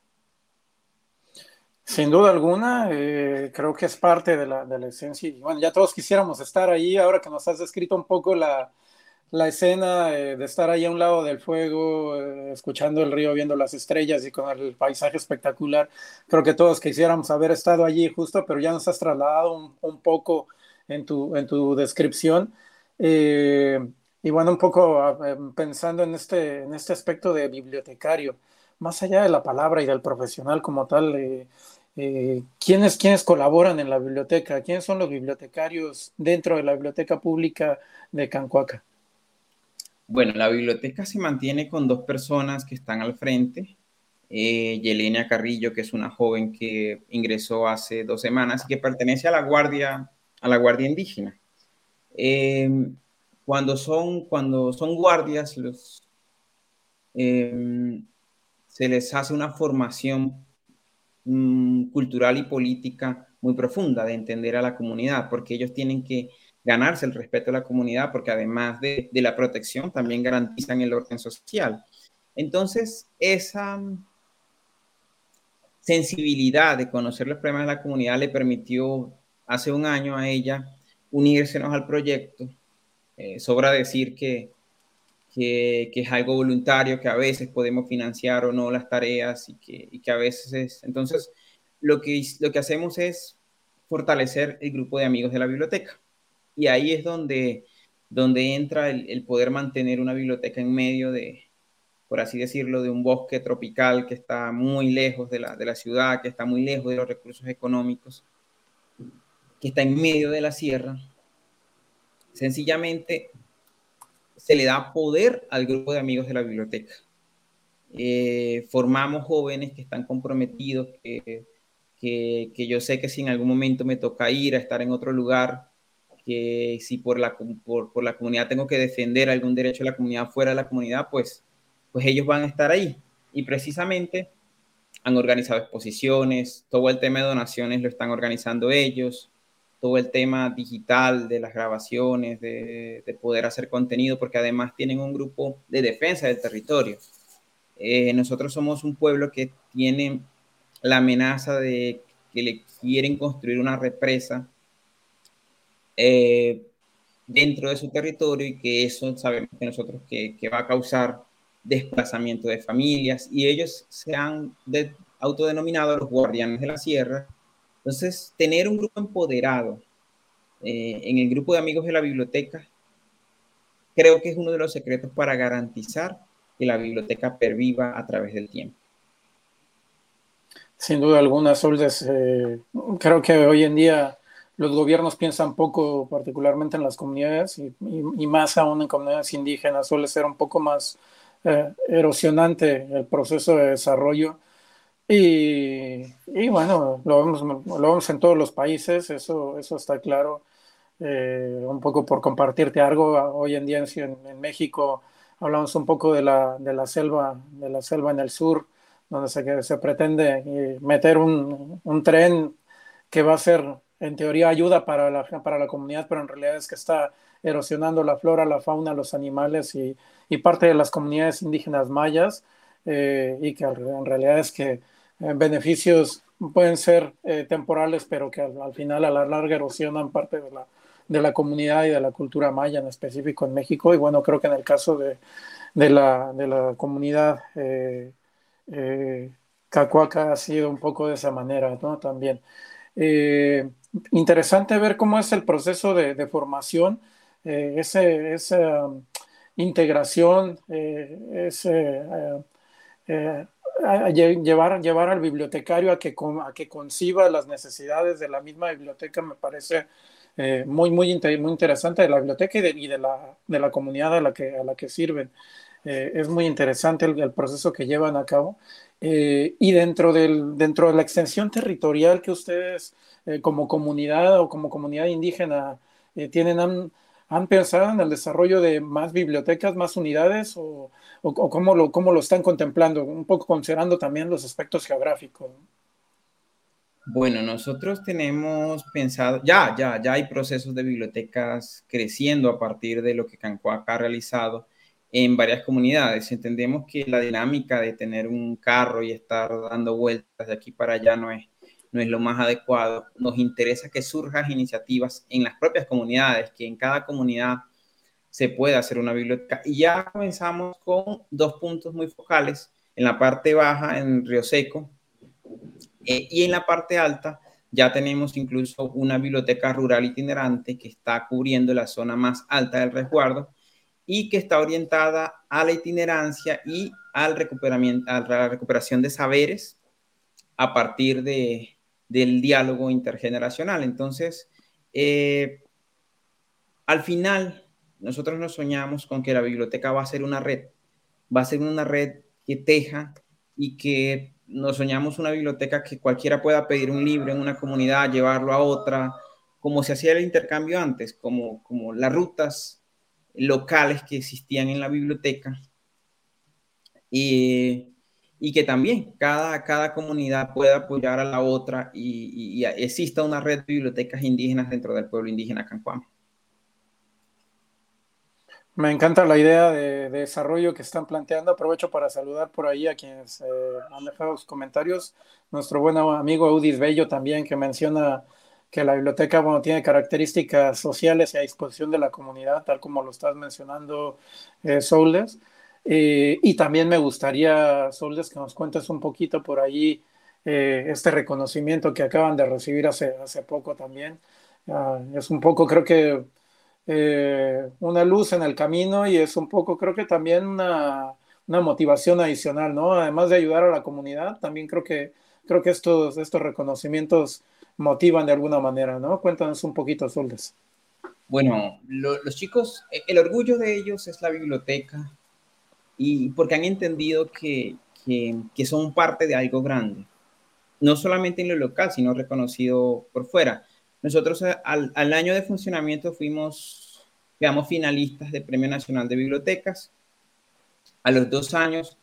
S2: Sin duda alguna, eh, creo que es parte de la, de la, esencia. Y bueno, ya todos quisiéramos estar ahí ahora que nos has descrito un poco la, la escena eh, de estar ahí a un lado del fuego, eh, escuchando el río, viendo las estrellas y con el paisaje espectacular. Creo que todos quisiéramos haber estado allí justo, pero ya nos has trasladado un, poco en tu, en tu descripción. Eh, y bueno, un poco ah, pensando en este, en este aspecto de bibliotecario, más allá de la palabra y del profesional como tal, ¿quiénes, ¿quiénes colaboran en la biblioteca? ¿Quiénes son los bibliotecarios dentro de la biblioteca pública de Cancuaca?
S3: Bueno, la biblioteca se mantiene con dos personas que están al frente. Eh, Yelenia Carrillo, que es una joven que ingresó hace dos semanas y que pertenece a la Guardia, a la guardia Indígena. Em, cuando, son, cuando son guardias, los, em, se les hace una formación mm, cultural y política muy profunda de entender a la comunidad, porque ellos tienen que ganarse el respeto de la comunidad, porque además de, la protección, también garantizan el orden social. Entonces, esa sensibilidad de conocer los problemas de la comunidad le permitió hace un año a ella unírsenos al proyecto. Eh, sobra decir que, que, es algo voluntario, que a veces podemos financiar o no las tareas y que, a veces es... Entonces, lo que, lo que hacemos es fortalecer el grupo de amigos de la biblioteca y ahí es donde, donde entra el, poder mantener una biblioteca en medio de, por así decirlo, de un bosque tropical que está muy lejos de la, de la ciudad, que está muy lejos de los recursos económicos, que está en medio de la sierra. Sencillamente se le da poder al grupo de amigos de la biblioteca. Eh, formamos jóvenes que están comprometidos, que, que, que, yo sé que si en algún momento me toca ir a estar en otro lugar, que si por la, por, por, la comunidad tengo que defender algún derecho de la comunidad fuera de la comunidad, pues, pues ellos van a estar ahí. Y precisamente han organizado exposiciones, todo el tema de donaciones lo están organizando ellos, todo el tema digital de las grabaciones, de, de poder hacer contenido, porque además tienen un grupo de defensa del territorio. Eh, nosotros somos un pueblo que tiene la amenaza de que le quieren construir una represa eh, dentro de su territorio y que eso sabemos que nosotros que, que va a causar desplazamiento de familias y ellos se han autodenominado los guardianes de la sierra. Entonces, tener un grupo empoderado eh, en el grupo de amigos de la biblioteca creo que es uno de los secretos para garantizar que la biblioteca perviva a través del tiempo.
S2: Sin duda alguna, Soldes, eh, creo que hoy en día los gobiernos piensan poco, particularmente en las comunidades y, más aún en comunidades indígenas, suele ser un poco más eh, erosionante el proceso de desarrollo. Y, bueno, lo vemos, lo vemos en todos los países, eso, eso está claro. Eh, un poco por compartirte algo, hoy en día en, en, México hablamos un poco de la, de la, selva, de la selva en el sur, donde se, se pretende eh, meter un, un tren que va a ser en teoría ayuda para la, para la comunidad, pero en realidad es que está erosionando la flora, la fauna, los animales y, y parte de las comunidades indígenas mayas eh, y que en realidad es que beneficios pueden ser eh, temporales, pero que al, final a la larga erosionan parte de la, de la comunidad y de la cultura maya en específico en México. Y bueno, creo que en el caso de, de, la, de la comunidad Cacuaca ha sido un poco de esa manera, ¿no? También. Eh, interesante ver cómo es el proceso de, formación, eh, ese, esa um, integración, eh, ese, eh, llevar, llevar al bibliotecario a que, a que conciba las necesidades de la misma biblioteca me parece muy, muy, muy interesante de la biblioteca y de, y de, la, de la comunidad a la que, a la que sirven. es muy interesante el, el, proceso que llevan a cabo. y dentro, del, dentro de la extensión territorial que ustedes eh, como comunidad o como comunidad indígena eh, tienen, han, pensado en el desarrollo de más bibliotecas, más unidades o, cómo, lo, están contemplando, un poco considerando también los aspectos geográficos?
S3: Bueno, nosotros tenemos pensado, ya, ya, ya hay procesos de bibliotecas creciendo a partir de lo que Cancuaca ha realizado en varias comunidades. Entendemos que la dinámica de tener un carro y estar dando vueltas de aquí para allá no es, no es lo más adecuado. Nos interesa que surjan iniciativas en las propias comunidades, que en cada comunidad se puede hacer una biblioteca. Y ya comenzamos con dos puntos muy focales, en la parte baja, en Río Seco, eh, y en la parte alta ya tenemos incluso una biblioteca rural itinerante que está cubriendo la zona más alta del resguardo y que está orientada a la itinerancia y al recuperamiento, a la recuperación de saberes a partir de, del diálogo intergeneracional. Entonces, eh, al final, nosotros nos soñamos con que la biblioteca va a ser una red, va a ser una red que teja y que nos soñamos una biblioteca que cualquiera pueda pedir un libro en una comunidad, llevarlo a otra, como se hacía el intercambio antes, como, como las rutas locales que existían en la biblioteca. Y, y que también cada, cada comunidad pueda apoyar a la otra y, y, exista una red de bibliotecas indígenas dentro del pueblo indígena Cancuamo.
S2: Me encanta la idea de, desarrollo que están planteando. Aprovecho para saludar por ahí a quienes eh, han dejado sus comentarios. Nuestro buen amigo Audis Bello también, que menciona que la biblioteca bueno, tiene características sociales y a disposición de la comunidad, tal como lo estás mencionando, eh, Soules. Eh, y también me gustaría, Soules, que nos cuentes un poquito por ahí eh, este reconocimiento que acaban de recibir hace, hace poco también. Ah, es un poco, creo que eh, una luz en el camino y es un poco, creo que también una, una, motivación adicional, ¿no? Además de ayudar a la comunidad, también creo que, creo que estos, estos reconocimientos motivan de alguna manera, ¿no? Cuéntanos un poquito, Soldes.
S3: Bueno, los chicos, e, el orgullo de ellos es la biblioteca y porque han entendido que, que, que son parte de algo grande, no solamente en lo local, sino reconocido por fuera. Nosotros eh, al, al, año de funcionamiento fuimos, quedamos finalistas del Premio Nacional de Bibliotecas. A los dos años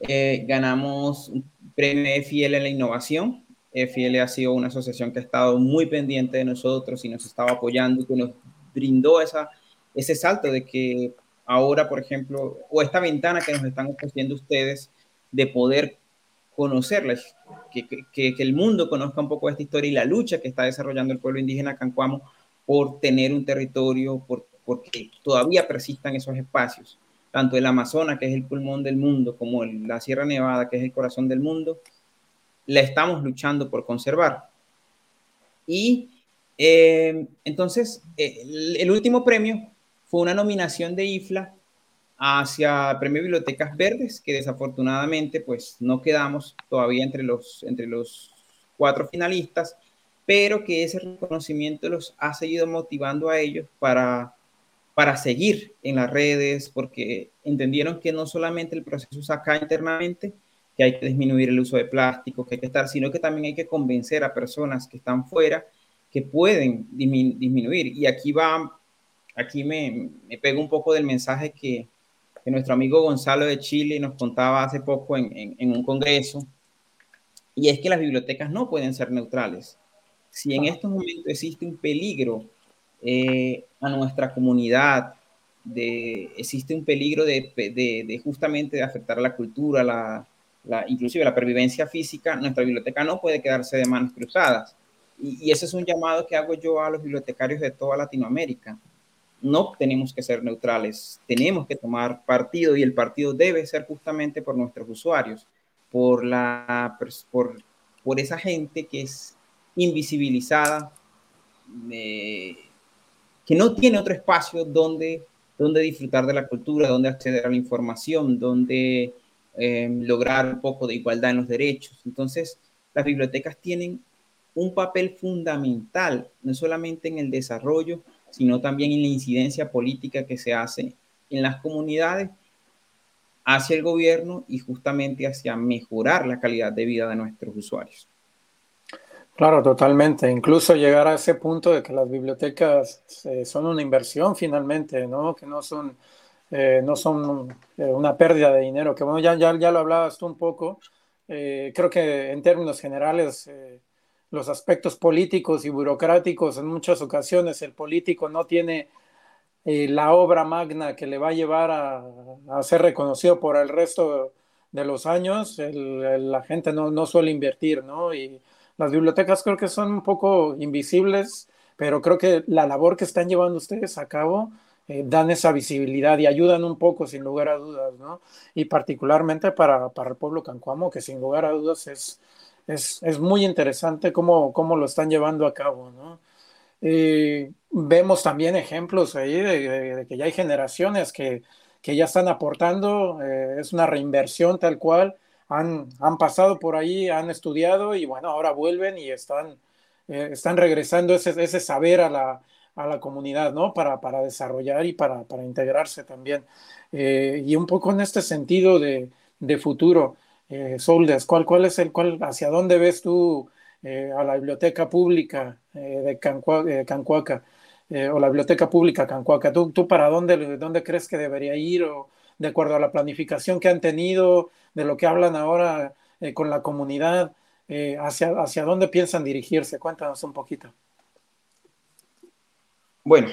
S3: eh, ganamos un premio FIL en la innovación. FIL ha sido una asociación que ha estado muy pendiente de nosotros y nos estaba apoyando que nos brindó esa, ese salto de que ahora, por ejemplo, o esta ventana que nos están ofreciendo ustedes de poder conocerles, que, el mundo conozca un poco esta historia y la lucha que está desarrollando el pueblo indígena Cancuamo por tener un territorio, por, porque todavía persistan esos espacios, tanto el Amazonas, que es el pulmón del mundo, como la Sierra Nevada, que es el corazón del mundo, la estamos luchando por conservar. Y eh, entonces, eh, el último premio fue una nominación de IFLA hacia Premio Bibliotecas Verdes, que desafortunadamente pues no quedamos todavía entre los, entre los cuatro finalistas, pero que ese reconocimiento los ha seguido motivando a ellos para, para seguir en las redes, porque entendieron que no solamente el proceso es acá internamente, que hay que disminuir el uso de plástico, que hay que estar, sino que también hay que convencer a personas que están fuera que pueden disminuir. Y aquí va, aquí me, me pego un poco del mensaje que, nuestro amigo Gonzalo de Chile nos contaba hace poco en, un congreso, y es que las bibliotecas no pueden ser neutrales. Si en estos momentos existe un peligro eh, a nuestra comunidad, de, existe un peligro de, de, justamente de afectar a la cultura, la, la, inclusive la pervivencia física, nuestra biblioteca no puede quedarse de manos cruzadas. Y, y ese es un llamado que hago yo a los bibliotecarios de toda Latinoamérica no tenemos que ser neutrales, tenemos que tomar partido y el partido debe ser justamente por nuestros usuarios, por, la, por, por esa gente que es invisibilizada, eh, que no tiene otro espacio donde, donde disfrutar de la cultura, donde acceder a la información, donde eh, lograr un poco de igualdad en los derechos. Entonces, las bibliotecas tienen un papel fundamental, no solamente en el desarrollo, sino también en la incidencia política que se hace en las comunidades hacia el gobierno y justamente hacia mejorar la calidad de vida de nuestros usuarios.
S2: Claro, totalmente. Incluso llegar a ese punto de que las bibliotecas eh, son una inversión finalmente, ¿no? Que no son, eh, no son eh, una pérdida de dinero. Que bueno, ya, ya, ya lo hablabas tú un poco. Eh, creo que en términos generales eh, los aspectos políticos y burocráticos. En muchas ocasiones el político no tiene eh, la obra magna que le va a llevar a, ser reconocido por el resto de los años. La gente no, no, suele invertir, ¿no? Y las bibliotecas creo que son un poco invisibles, pero creo que la labor que están llevando ustedes a cabo eh, dan esa visibilidad y ayudan un poco, sin lugar a dudas, ¿no? Y particularmente para, para el pueblo cancuamo, que sin lugar a dudas es, es, es muy interesante cómo, cómo, lo están llevando a cabo, ¿no? Eh, vemos también ejemplos ahí de, que ya hay generaciones que, que ya están aportando, eh, es una reinversión tal cual, han, han, pasado por ahí, han estudiado y bueno, ahora vuelven y están, eh, están regresando ese, ese saber a la, a la comunidad, ¿no? Para, para desarrollar y para, para integrarse también. Y un poco en este sentido de, de futuro, eh, Soldes, ¿cuál, ¿cuál es el, cuál, hacia dónde ves tú eh, a la biblioteca pública eh, de Cancuaca eh, o la biblioteca pública Cancuaca? ¿Tú, tú para dónde, dónde crees que debería ir o de acuerdo a la planificación que han tenido, de lo que hablan ahora con la comunidad, hacia, hacia dónde piensan dirigirse? Cuéntanos un poquito.
S3: Bueno,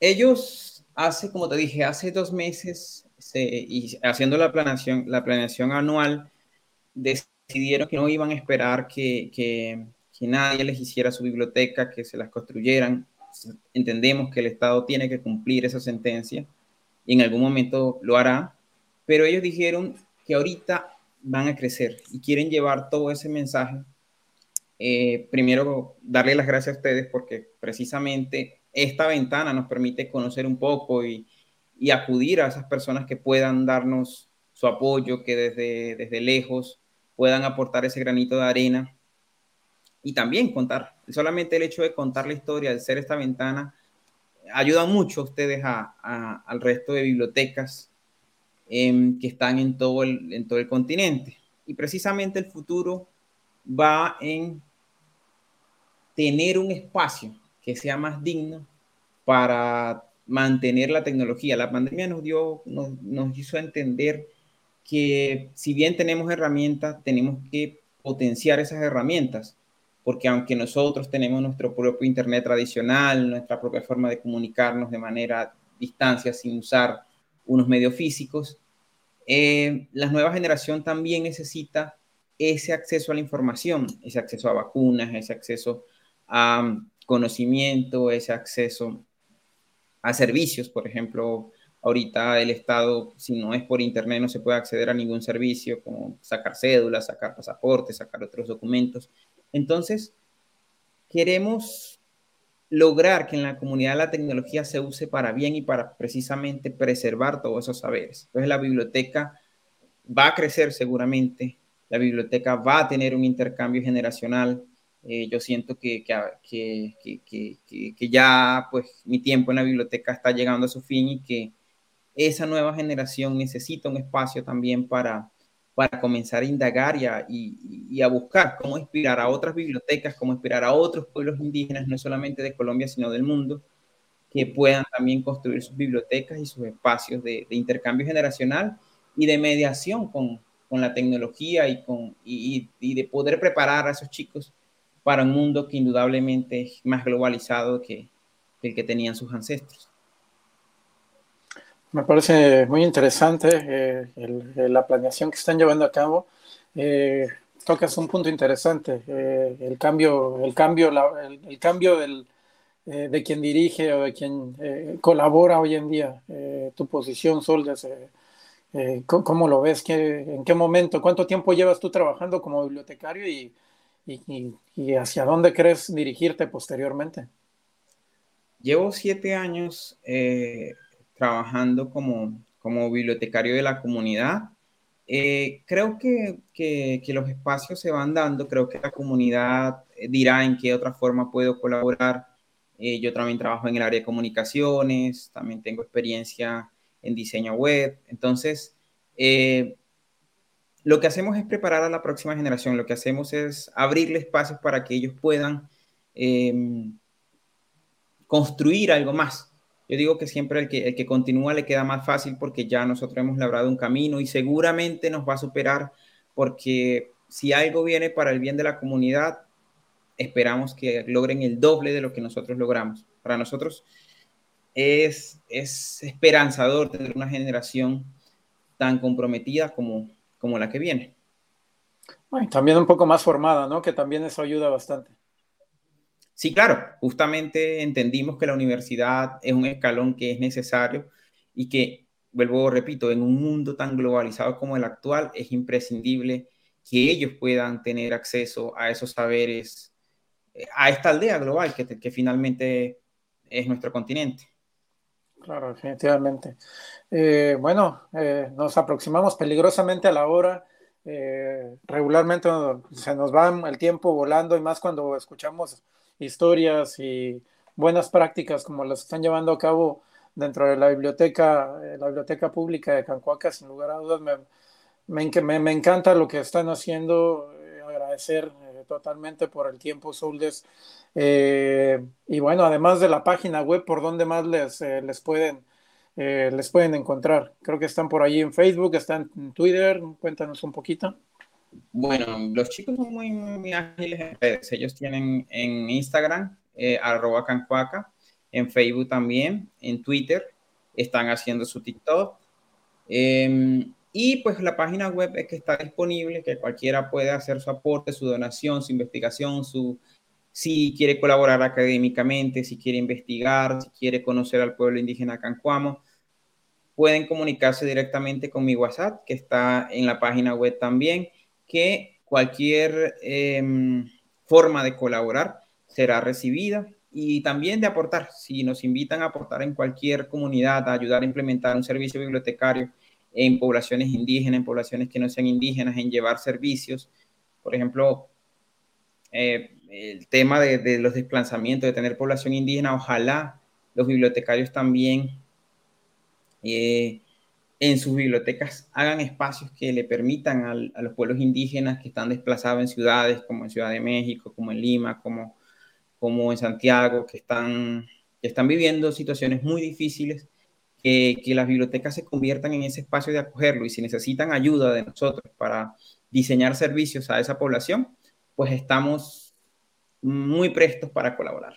S3: ellos hace, como te dije, hace dos meses, se, y haciendo la planeación, la planeación anual, decidieron que no iban a esperar que, que, nadie les hiciera su biblioteca, que se las construyeran. Entendemos que el Estado tiene que cumplir esa sentencia y en algún momento lo hará, pero ellos dijeron que ahorita van a crecer y quieren llevar todo ese mensaje. Eh, primero, darle las gracias a ustedes porque precisamente esta ventana nos permite conocer un poco y, y, acudir a esas personas que puedan darnos su apoyo, que desde, desde lejos puedan aportar ese granito de arena y también contar. Solamente el hecho de contar la historia, de ser esta ventana, ayuda mucho a ustedes a, al resto de bibliotecas eh, que están en todo, el, en todo el continente. Y precisamente el futuro va en tener un espacio que sea más digno para mantener la tecnología. La pandemia nos dio, nos, nos hizo entender que si bien tenemos herramientas, tenemos que potenciar esas herramientas, porque aunque nosotros tenemos nuestro propio Internet tradicional, nuestra propia forma de comunicarnos de manera distancia sin usar unos medios físicos, eh, la nueva generación también necesita ese acceso a la información, ese acceso a vacunas, ese acceso a conocimiento, ese acceso a servicios, por ejemplo, ahorita el Estado, si no es por Internet, no se puede acceder a ningún servicio, como sacar cédulas, sacar pasaportes, sacar otros documentos. Entonces, queremos lograr que en la comunidad la tecnología se use para bien y para precisamente preservar todos esos saberes. Entonces, la biblioteca va a crecer seguramente, la biblioteca va a tener un intercambio generacional, eh, yo siento que, que, que, que, ya pues mi tiempo en la biblioteca está llegando a su fin y que esa nueva generación necesita un espacio también para, para comenzar a indagar y a, y, a, buscar cómo inspirar a otras bibliotecas, cómo inspirar a otros pueblos indígenas, no solamente de Colombia, sino del mundo, que puedan también construir sus bibliotecas y sus espacios de, intercambio generacional y de mediación con, con la tecnología y, con, y de poder preparar a esos chicos para un mundo que indudablemente es más globalizado que, que el que tenían sus ancestros.
S2: Me parece muy interesante eh, el, la planeación que están llevando a cabo. Eh, tocas un punto interesante, eh, el cambio, el cambio, la, el, cambio del, eh, de quien dirige o de quien eh, colabora hoy en día. tu posición, Sol, ¿cómo lo ves? ¿Qué, ¿En qué momento? ¿Cuánto tiempo llevas tú trabajando como bibliotecario y, hacia dónde crees dirigirte posteriormente?
S3: Llevo siete años eh, trabajando como, como bibliotecario de la comunidad. Eh, creo que, que, los espacios se van dando, creo que la comunidad dirá en qué otra forma puedo colaborar. Eh, yo también trabajo en el área de comunicaciones, también tengo experiencia en diseño web, entonces eh, lo que hacemos es preparar a la próxima generación, lo que hacemos es abrirle espacios para que ellos puedan eh, construir algo más. Yo digo que siempre el que, el que continúa le queda más fácil porque ya nosotros hemos labrado un camino y seguramente nos va a superar porque si algo viene para el bien de la comunidad, esperamos que logren el doble de lo que nosotros logramos. Para nosotros es, es esperanzador tener una generación tan comprometida como, como la que viene.
S2: Bueno, también un poco más formada, ¿no? Que también eso ayuda bastante.
S3: Sí, claro, justamente entendimos que la universidad es un escalón que es necesario y que, vuelvo, repito, en un mundo tan globalizado como el actual, es imprescindible que ellos puedan tener acceso a esos saberes, eh, a esta aldea global que, finalmente es nuestro continente.
S2: Claro, definitivamente. Eh, bueno, eh, nos aproximamos peligrosamente a la hora. regularmente se nos va el tiempo volando y más cuando escuchamos historias y buenas prácticas como las están llevando a cabo dentro de la biblioteca, la biblioteca pública de Cancuaca, sin lugar a dudas me, me, me, encanta lo que están haciendo, eh, agradecer eh, totalmente por el tiempo, Soldes. Eh, y bueno, además de la página web, ¿por dónde más les, les, pueden, les pueden encontrar? Creo que están por ahí en Facebook, están en Twitter, cuéntanos un poquito.
S3: Bueno, los chicos son muy, ágiles en redes. Ellos tienen en Instagram, arroba cancuaca, en Facebook también, en Twitter, están haciendo su TikTok. Em, y pues la página web es que está disponible, que cualquiera puede hacer su aporte, su donación, su investigación, su, si quiere colaborar académicamente, si quiere investigar, si quiere conocer al pueblo indígena Cancuamo, pueden comunicarse directamente con mi WhatsApp, que está en la página web también, que cualquier em, forma de colaborar será recibida y también de aportar. Si nos invitan a aportar en cualquier comunidad, a ayudar a implementar un servicio bibliotecario, en poblaciones indígenas, en poblaciones que no sean indígenas, en llevar servicios. Por ejemplo, eh, el tema de, los desplazamientos, de tener población indígena, ojalá los bibliotecarios también eh, en sus bibliotecas hagan espacios que le permitan a los pueblos indígenas que están desplazados en ciudades como en Ciudad de México, como en Lima, como, como en Santiago, que están, están viviendo situaciones muy difíciles que, las bibliotecas se conviertan en ese espacio de acogerlo y si necesitan ayuda de nosotros para diseñar servicios a esa población, pues estamos muy prestos para colaborar.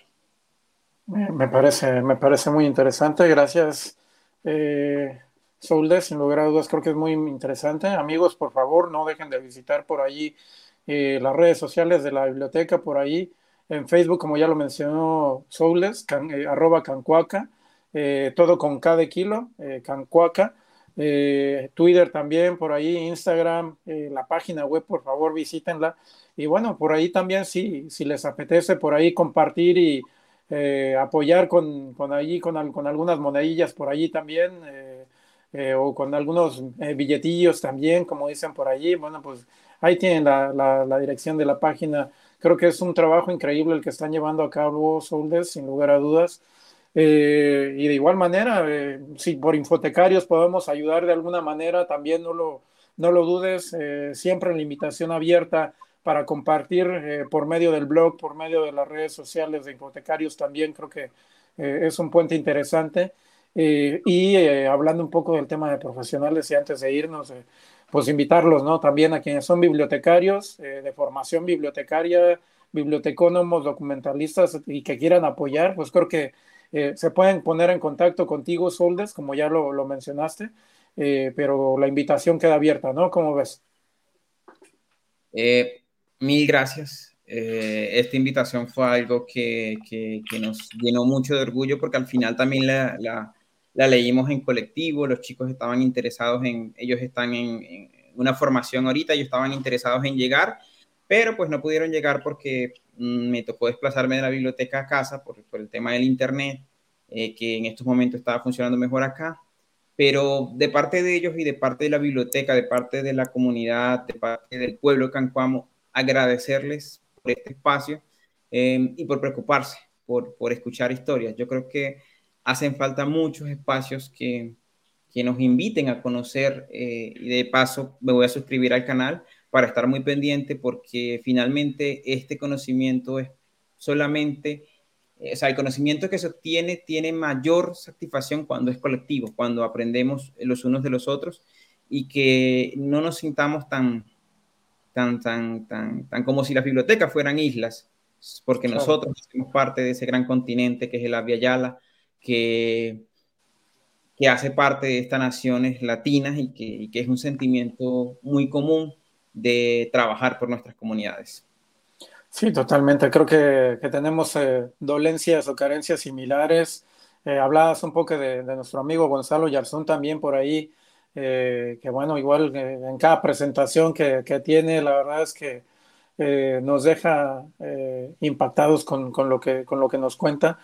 S2: Me parece, me parece muy interesante. Gracias, eh, Sin lugar a dudas, creo que es muy interesante. Amigos, por favor, no dejen de visitar por allí eh, las redes sociales de la biblioteca, por ahí en Facebook, como ya lo mencionó Soules, eh, arroba cancuaca. Eh, todo con cada kilo, eh, Cancuaca, Twitter también, por ahí, Instagram, la página web, por favor, visítenla. Y bueno, por ahí también, si, si les apetece, por ahí compartir y apoyar con, con, allí, con, con, algunas monedillas por allí también, o con algunos billetillos también, como dicen por allí. Bueno, pues ahí tienen la, la, dirección de la página. Creo que es un trabajo increíble el que están llevando a cabo Soldes, sin lugar a dudas. Eh, y de igual manera, eh, si por infotecarios podemos ayudar de alguna manera, también no lo, no lo dudes, eh, siempre en la invitación abierta para compartir por medio del blog, por medio de las redes sociales de infotecarios también, creo que es un puente interesante. Y hablando un poco del tema de profesionales y antes de irnos, pues invitarlos, ¿no? También a quienes son bibliotecarios, de formación bibliotecaria, bibliotecónomos, documentalistas y que quieran apoyar, pues creo que eh, se pueden poner en contacto contigo, Soldes, como ya lo, lo mencionaste, eh, pero la invitación queda abierta, ¿no? ¿Cómo ves?
S3: Eh, mil gracias. esta invitación fue algo que, que, nos llenó mucho de orgullo porque al final también la, la, leímos en colectivo, los chicos estaban interesados en, ellos están en, una formación ahorita, ellos estaban interesados en llegar, pero pues no pudieron llegar porque Mm, me tocó desplazarme de la biblioteca a casa por, por el tema del internet, eh, que en estos momentos estaba funcionando mejor acá. Pero de parte de ellos y de parte de la biblioteca, de parte de la comunidad, de parte del pueblo de Cancuamo, agradecerles por este espacio em, y por preocuparse, por, por escuchar historias. Yo creo que hacen falta muchos espacios que, que nos inviten a conocer eh, y de paso me voy a suscribir al canal para estar muy pendiente porque finalmente este conocimiento es solamente, eh, o sea, el conocimiento que se obtiene tiene mayor satisfacción cuando es colectivo, cuando aprendemos los unos de los otros y que no nos sintamos tan, tan, tan, tan, tan como si las bibliotecas fueran islas, porque nosotros somos parte de ese gran continente que es el Abya Yala, que, que hace parte de estas naciones latinas y que, que es un sentimiento muy común de trabajar por nuestras comunidades.
S2: Sí, totalmente. Creo que, tenemos eh, dolencias o carencias similares. Eh, hablabas un poco de, nuestro amigo Gonzalo Yarzón también por ahí, eh, que bueno, igual en cada presentación que, tiene, la verdad es que nos deja impactados con, lo que, con lo que nos cuenta.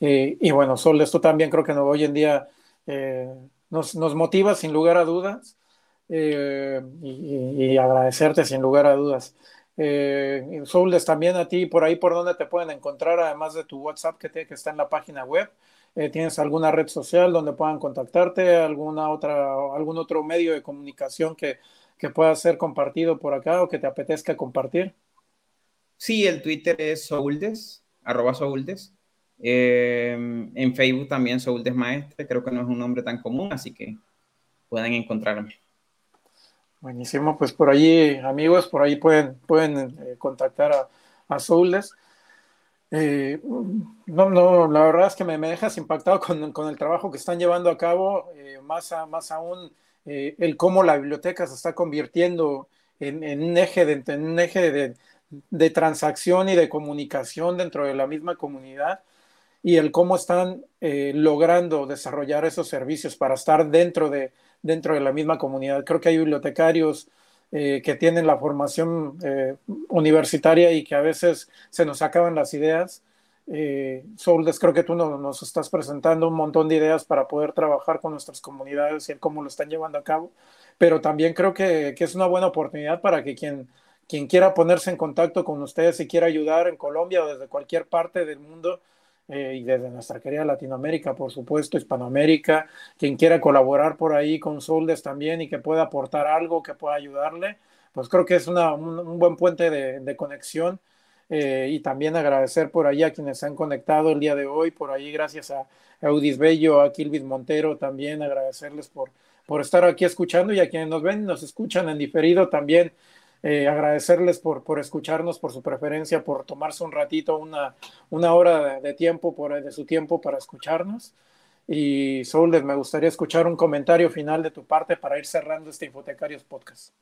S2: Y bueno, Sol, esto también creo que hoy en día nos, nos, motiva sin lugar a dudas y agradecerte sin lugar a dudas. Eh, también a ti, por ahí por donde te pueden encontrar, además de tu WhatsApp que, que está en la página web. Eh, ¿Tienes alguna red social donde puedan contactarte? ¿Alguna otra, ¿Algún otro medio de comunicación que, que pueda ser compartido por acá o que te apetezca compartir?
S3: Sí, el Twitter es Souldes, arroba Souldes. Eh, en Facebook también Souldes Maestre, creo que no es un nombre tan común, así que pueden encontrarme.
S2: Buenísimo, pues por allí, amigos, por ahí pueden, pueden eh, contactar a, a Soulless. Eh, no, no, la verdad es que me, me dejas impactado con, con, el trabajo que están llevando a cabo, eh, más, más aún el cómo la biblioteca se está convirtiendo en, en un eje, de, en un eje de, de, transacción y de comunicación dentro de la misma comunidad y el cómo están logrando desarrollar esos servicios para estar dentro de, dentro de la misma comunidad. Creo que hay bibliotecarios eh, que tienen la formación eh, universitaria y que a veces se nos acaban las ideas. Eh, Soldes, creo que tú nos estás presentando un montón de ideas para poder trabajar con nuestras comunidades y cómo lo están llevando a cabo, pero también creo que, que, es una buena oportunidad para que quien, quien quiera ponerse en contacto con ustedes y quiera ayudar en Colombia o desde cualquier parte del mundo, eh, y desde nuestra querida Latinoamérica, por supuesto, Hispanoamérica, quien quiera colaborar por ahí con Soldes también y que pueda aportar algo que pueda ayudarle, pues creo que es una, un, buen puente de, de conexión. Eh, y también agradecer por ahí a quienes se han conectado el día de hoy, por ahí gracias a Eudis Bello, a Kilvis Montero, también agradecerles por, por estar aquí escuchando y a quienes nos ven y nos escuchan en diferido también eh, agradecerles por, por escucharnos, por su preferencia, por tomarse un ratito, una, una hora de, tiempo, por, de su tiempo para escucharnos. Y Souldes, me gustaría escuchar un comentario final de tu parte para ir cerrando este Infotecarios Podcast.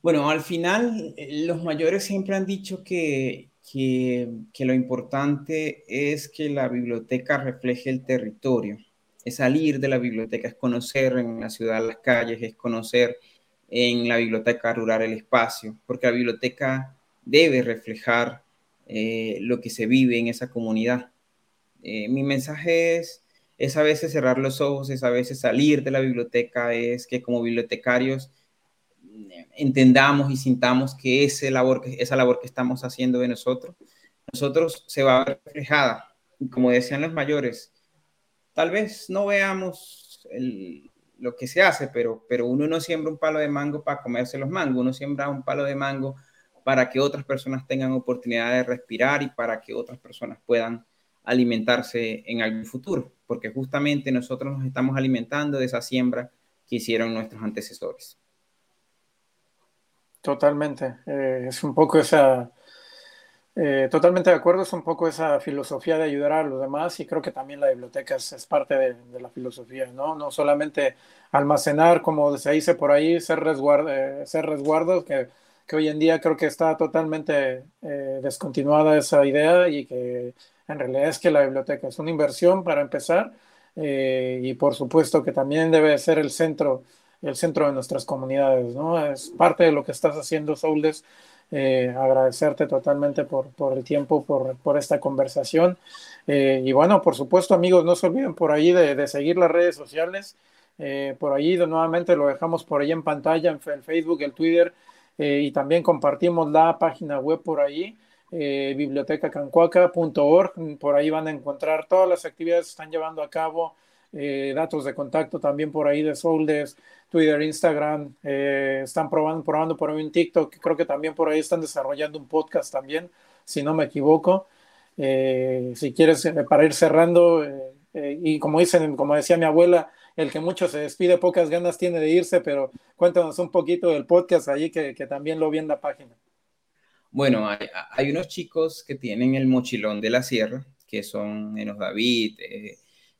S3: Bueno, al final eh, los mayores siempre han dicho que, que, que, lo importante es que la biblioteca refleje el territorio, es salir de la biblioteca, es conocer en la ciudad las calles, es conocer en la biblioteca rural el espacio, porque la biblioteca debe reflejar eh, lo que se vive en esa comunidad. Eh, mi mensaje es, es a veces cerrar los ojos, es a veces salir de la biblioteca, es que como bibliotecarios entendamos y sintamos que, ese labor, esa labor que estamos haciendo de nosotros, nosotros se va a ver reflejada. como decían los mayores, tal vez no veamos el, lo que se hace, pero, pero uno no siembra un palo de mango para comerse los mangos, uno siembra un palo de mango para que otras personas tengan oportunidad de respirar y para que otras personas puedan alimentarse en algún futuro, porque justamente nosotros nos estamos alimentando de esa siembra que hicieron nuestros antecesores.
S2: Totalmente, eh, es un poco esa, eh, totalmente de acuerdo, es un poco esa filosofía de ayudar a los demás y creo que también la biblioteca es, parte de, la filosofía, ¿no? No solamente almacenar, como se dice por ahí, ser, resguardo, eh, ser resguardos, que, que, hoy en día creo que está totalmente eh, descontinuada esa idea y que en realidad es que la biblioteca es una inversión para empezar y por supuesto que también debe ser el centro, el centro de nuestras comunidades, ¿no? Es parte de lo que estás haciendo, Soules eh, agradecerte totalmente por, por el tiempo, por, por esta conversación. Eh, y bueno, por supuesto, amigos, no se olviden por ahí de, seguir las redes sociales. Eh, por ahí nuevamente lo dejamos por ahí en pantalla, en el Facebook, el Twitter, y también compartimos la página web por ahí, bibliotecacancuaca.org. Por ahí van a encontrar todas las actividades que están llevando a cabo, datos de contacto también por ahí de Soldes, Twitter, Instagram, eh, están probando, probando por ahí un TikTok, creo que también por ahí están desarrollando un podcast también, si no me equivoco. Eh, si quieres, eh, para ir cerrando, y como dicen, como decía mi abuela, el que mucho se despide, pocas ganas tiene de irse, pero cuéntanos un poquito del podcast allí que, también lo vi en la página.
S3: Bueno, hay, unos chicos que tienen el mochilón de la sierra, que son Enos David,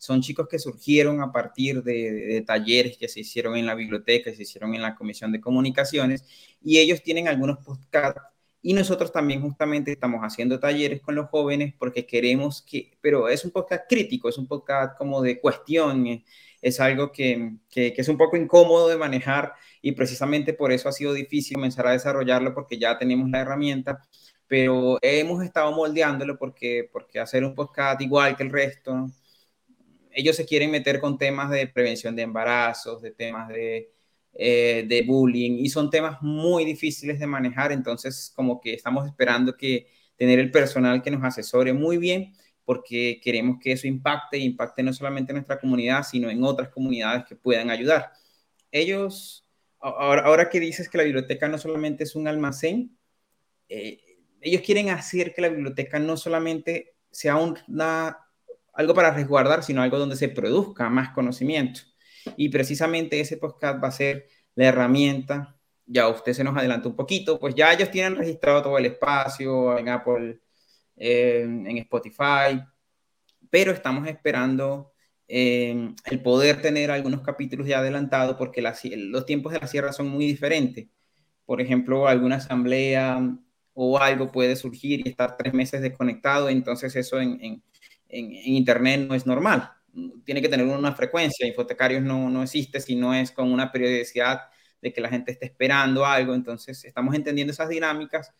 S3: son chicos que surgieron a partir de, talleres que se hicieron en la biblioteca, se hicieron en la Comisión de Comunicaciones, y ellos tienen algunos podcasts Y nosotros también justamente estamos haciendo talleres con los jóvenes porque queremos que, pero es un podcast crítico, es un podcast como de cuestión, eh, es algo que, que, que, es un poco incómodo de manejar y precisamente por eso ha sido difícil comenzar a desarrollarlo porque ya tenemos la herramienta, pero hemos estado moldeándolo porque, porque hacer un podcast igual que el resto, ellos se quieren meter con temas de prevención de embarazos, de temas de eh, de bullying y son temas muy difíciles de manejar, entonces como que estamos esperando que tener el personal que nos asesore muy bien porque queremos que eso impacte, impacte no solamente en nuestra comunidad, sino en otras comunidades que puedan ayudar. Ellos, ahora, ahora que dices que la biblioteca no solamente es un almacén, eh, ellos quieren hacer que la biblioteca no solamente sea una, algo para resguardar, sino algo donde se produzca más conocimiento. Y precisamente ese podcast va a ser la herramienta. Ya usted se nos adelantó un poquito, pues ya ellos tienen registrado todo el espacio en Apple, en Spotify, pero estamos esperando eh, el poder tener algunos capítulos ya adelantados porque los tiempos de la sierra son muy diferentes. Por ejemplo, alguna asamblea o algo puede surgir y estar tres meses desconectado, entonces eso en, en Internet no es normal tiene que tener una frecuencia. Infotecarios no, no existe si no es con una periodicidad de que la gente esté esperando algo. Entonces, estamos entendiendo esas dinámicas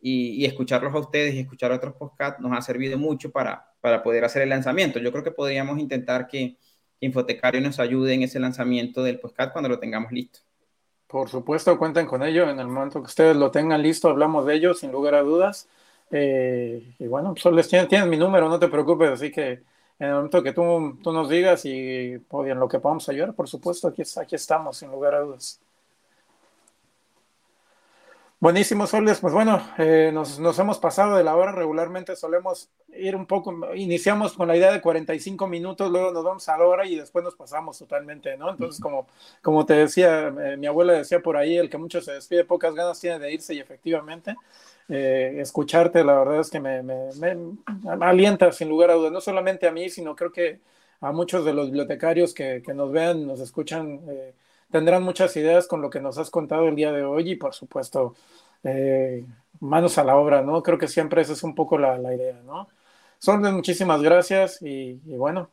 S3: y, escucharlos a ustedes y escuchar otros podcasts nos ha servido mucho para, para poder hacer el lanzamiento. Yo creo que podríamos intentar que Infotecario nos ayude en ese lanzamiento del podcast cuando lo tengamos listo.
S2: Por supuesto, cuenten con ello. En el momento que ustedes lo tengan listo, hablamos de ello sin lugar a dudas. Eh, y bueno, solo tienes mi número, no te preocupes, así que en el momento que tú, tú nos digas y pues, en lo que podamos ayudar, por supuesto, aquí, aquí estamos, sin lugar a dudas. Buenísimo, Soles. Pues bueno, eh, nos, nos, hemos pasado de la hora. Regularmente solemos ir un poco, iniciamos con la idea de 45 minutos, luego nos vamos a la hora y después nos pasamos totalmente, ¿no? Entonces, como, como te decía, eh, mi abuela decía por ahí, el que mucho se despide, pocas ganas tiene de irse y efectivamente, eh, escucharte, la verdad es que me, me, alienta sin lugar a dudas, no solamente a mí, sino creo que a muchos de los bibliotecarios que, que nos vean, nos escuchan, eh, tendrán muchas ideas con lo que nos has contado el día de hoy y por supuesto, eh, manos a la obra, ¿no? Creo que siempre esa es un poco la, la idea, ¿no? Son muchísimas gracias y, y bueno,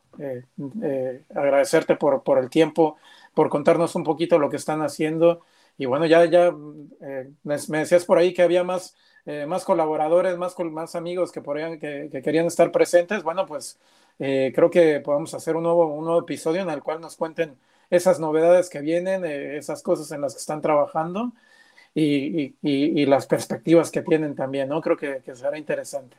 S2: agradecerte por, por el tiempo, por contarnos un poquito lo que están haciendo. Y bueno, ya, ya me, me, decías por ahí que había más eh, más colaboradores, más, más amigos que, podrían, que, querían estar presentes, bueno, pues eh, creo que podemos hacer un nuevo, un nuevo episodio en el cual nos cuenten esas novedades que vienen, eh, esas cosas en las que están trabajando y, y, y, las perspectivas que tienen también, ¿no? Creo que, que será interesante.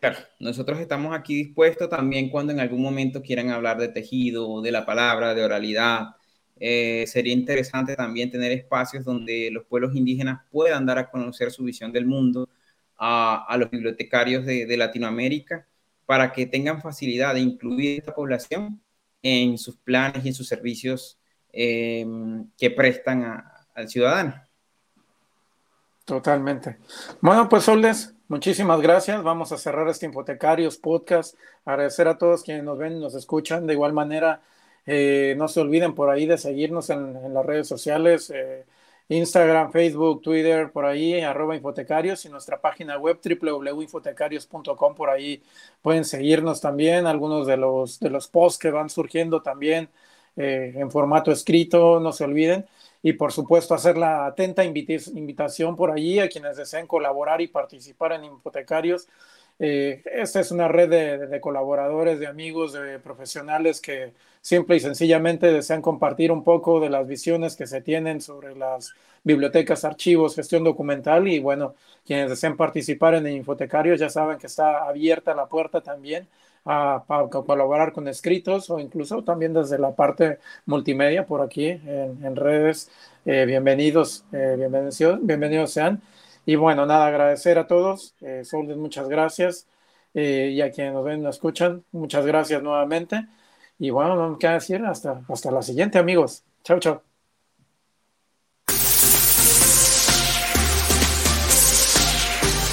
S3: claro, nosotros estamos aquí dispuestos también cuando en algún momento quieran hablar de tejido, de la palabra, de oralidad, eh, sería interesante también tener espacios donde los pueblos indígenas puedan dar a conocer su visión del mundo a, a los bibliotecarios de, de, Latinoamérica para que tengan facilidad de incluir esta población en sus planes y en sus servicios eh, que prestan a, al ciudadano.
S2: Totalmente. Bueno, pues Soldes, muchísimas gracias. Vamos a cerrar este Infotecarios podcast. Agradecer a todos quienes nos ven y nos escuchan. De igual manera, eh, no se olviden por ahí de seguirnos en, las redes sociales, eh, Instagram, Facebook, Twitter, por ahí, arroba infotecarios y nuestra página web www.infotecarios.com, por ahí pueden seguirnos también, algunos de los, de los posts que van surgiendo también eh, en formato escrito, no se olviden. Y por supuesto hacer la atenta invitación por allí a quienes deseen colaborar y participar en Infotecarios eh, esta es una red de, colaboradores, de amigos, de profesionales que simple y sencillamente desean compartir un poco de las visiones que se tienen sobre las bibliotecas, archivos, gestión documental y bueno, quienes deseen participar en el Infotecario ya saben que está abierta la puerta también a, colaborar con escritos o incluso también desde la parte multimedia por aquí en, en redes. Eh, bienvenidos, eh, bienvenidos, bienvenidos sean. Y bueno, nada, agradecer a todos. Eh, muchas gracias. Eh, y a quienes nos ven nos escuchan, muchas gracias nuevamente. Y bueno, no me queda decir hasta, hasta la siguiente, amigos. Chao, chao.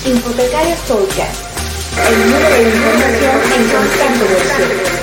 S1: Infotecarios Podcast. El número de información en constante versión.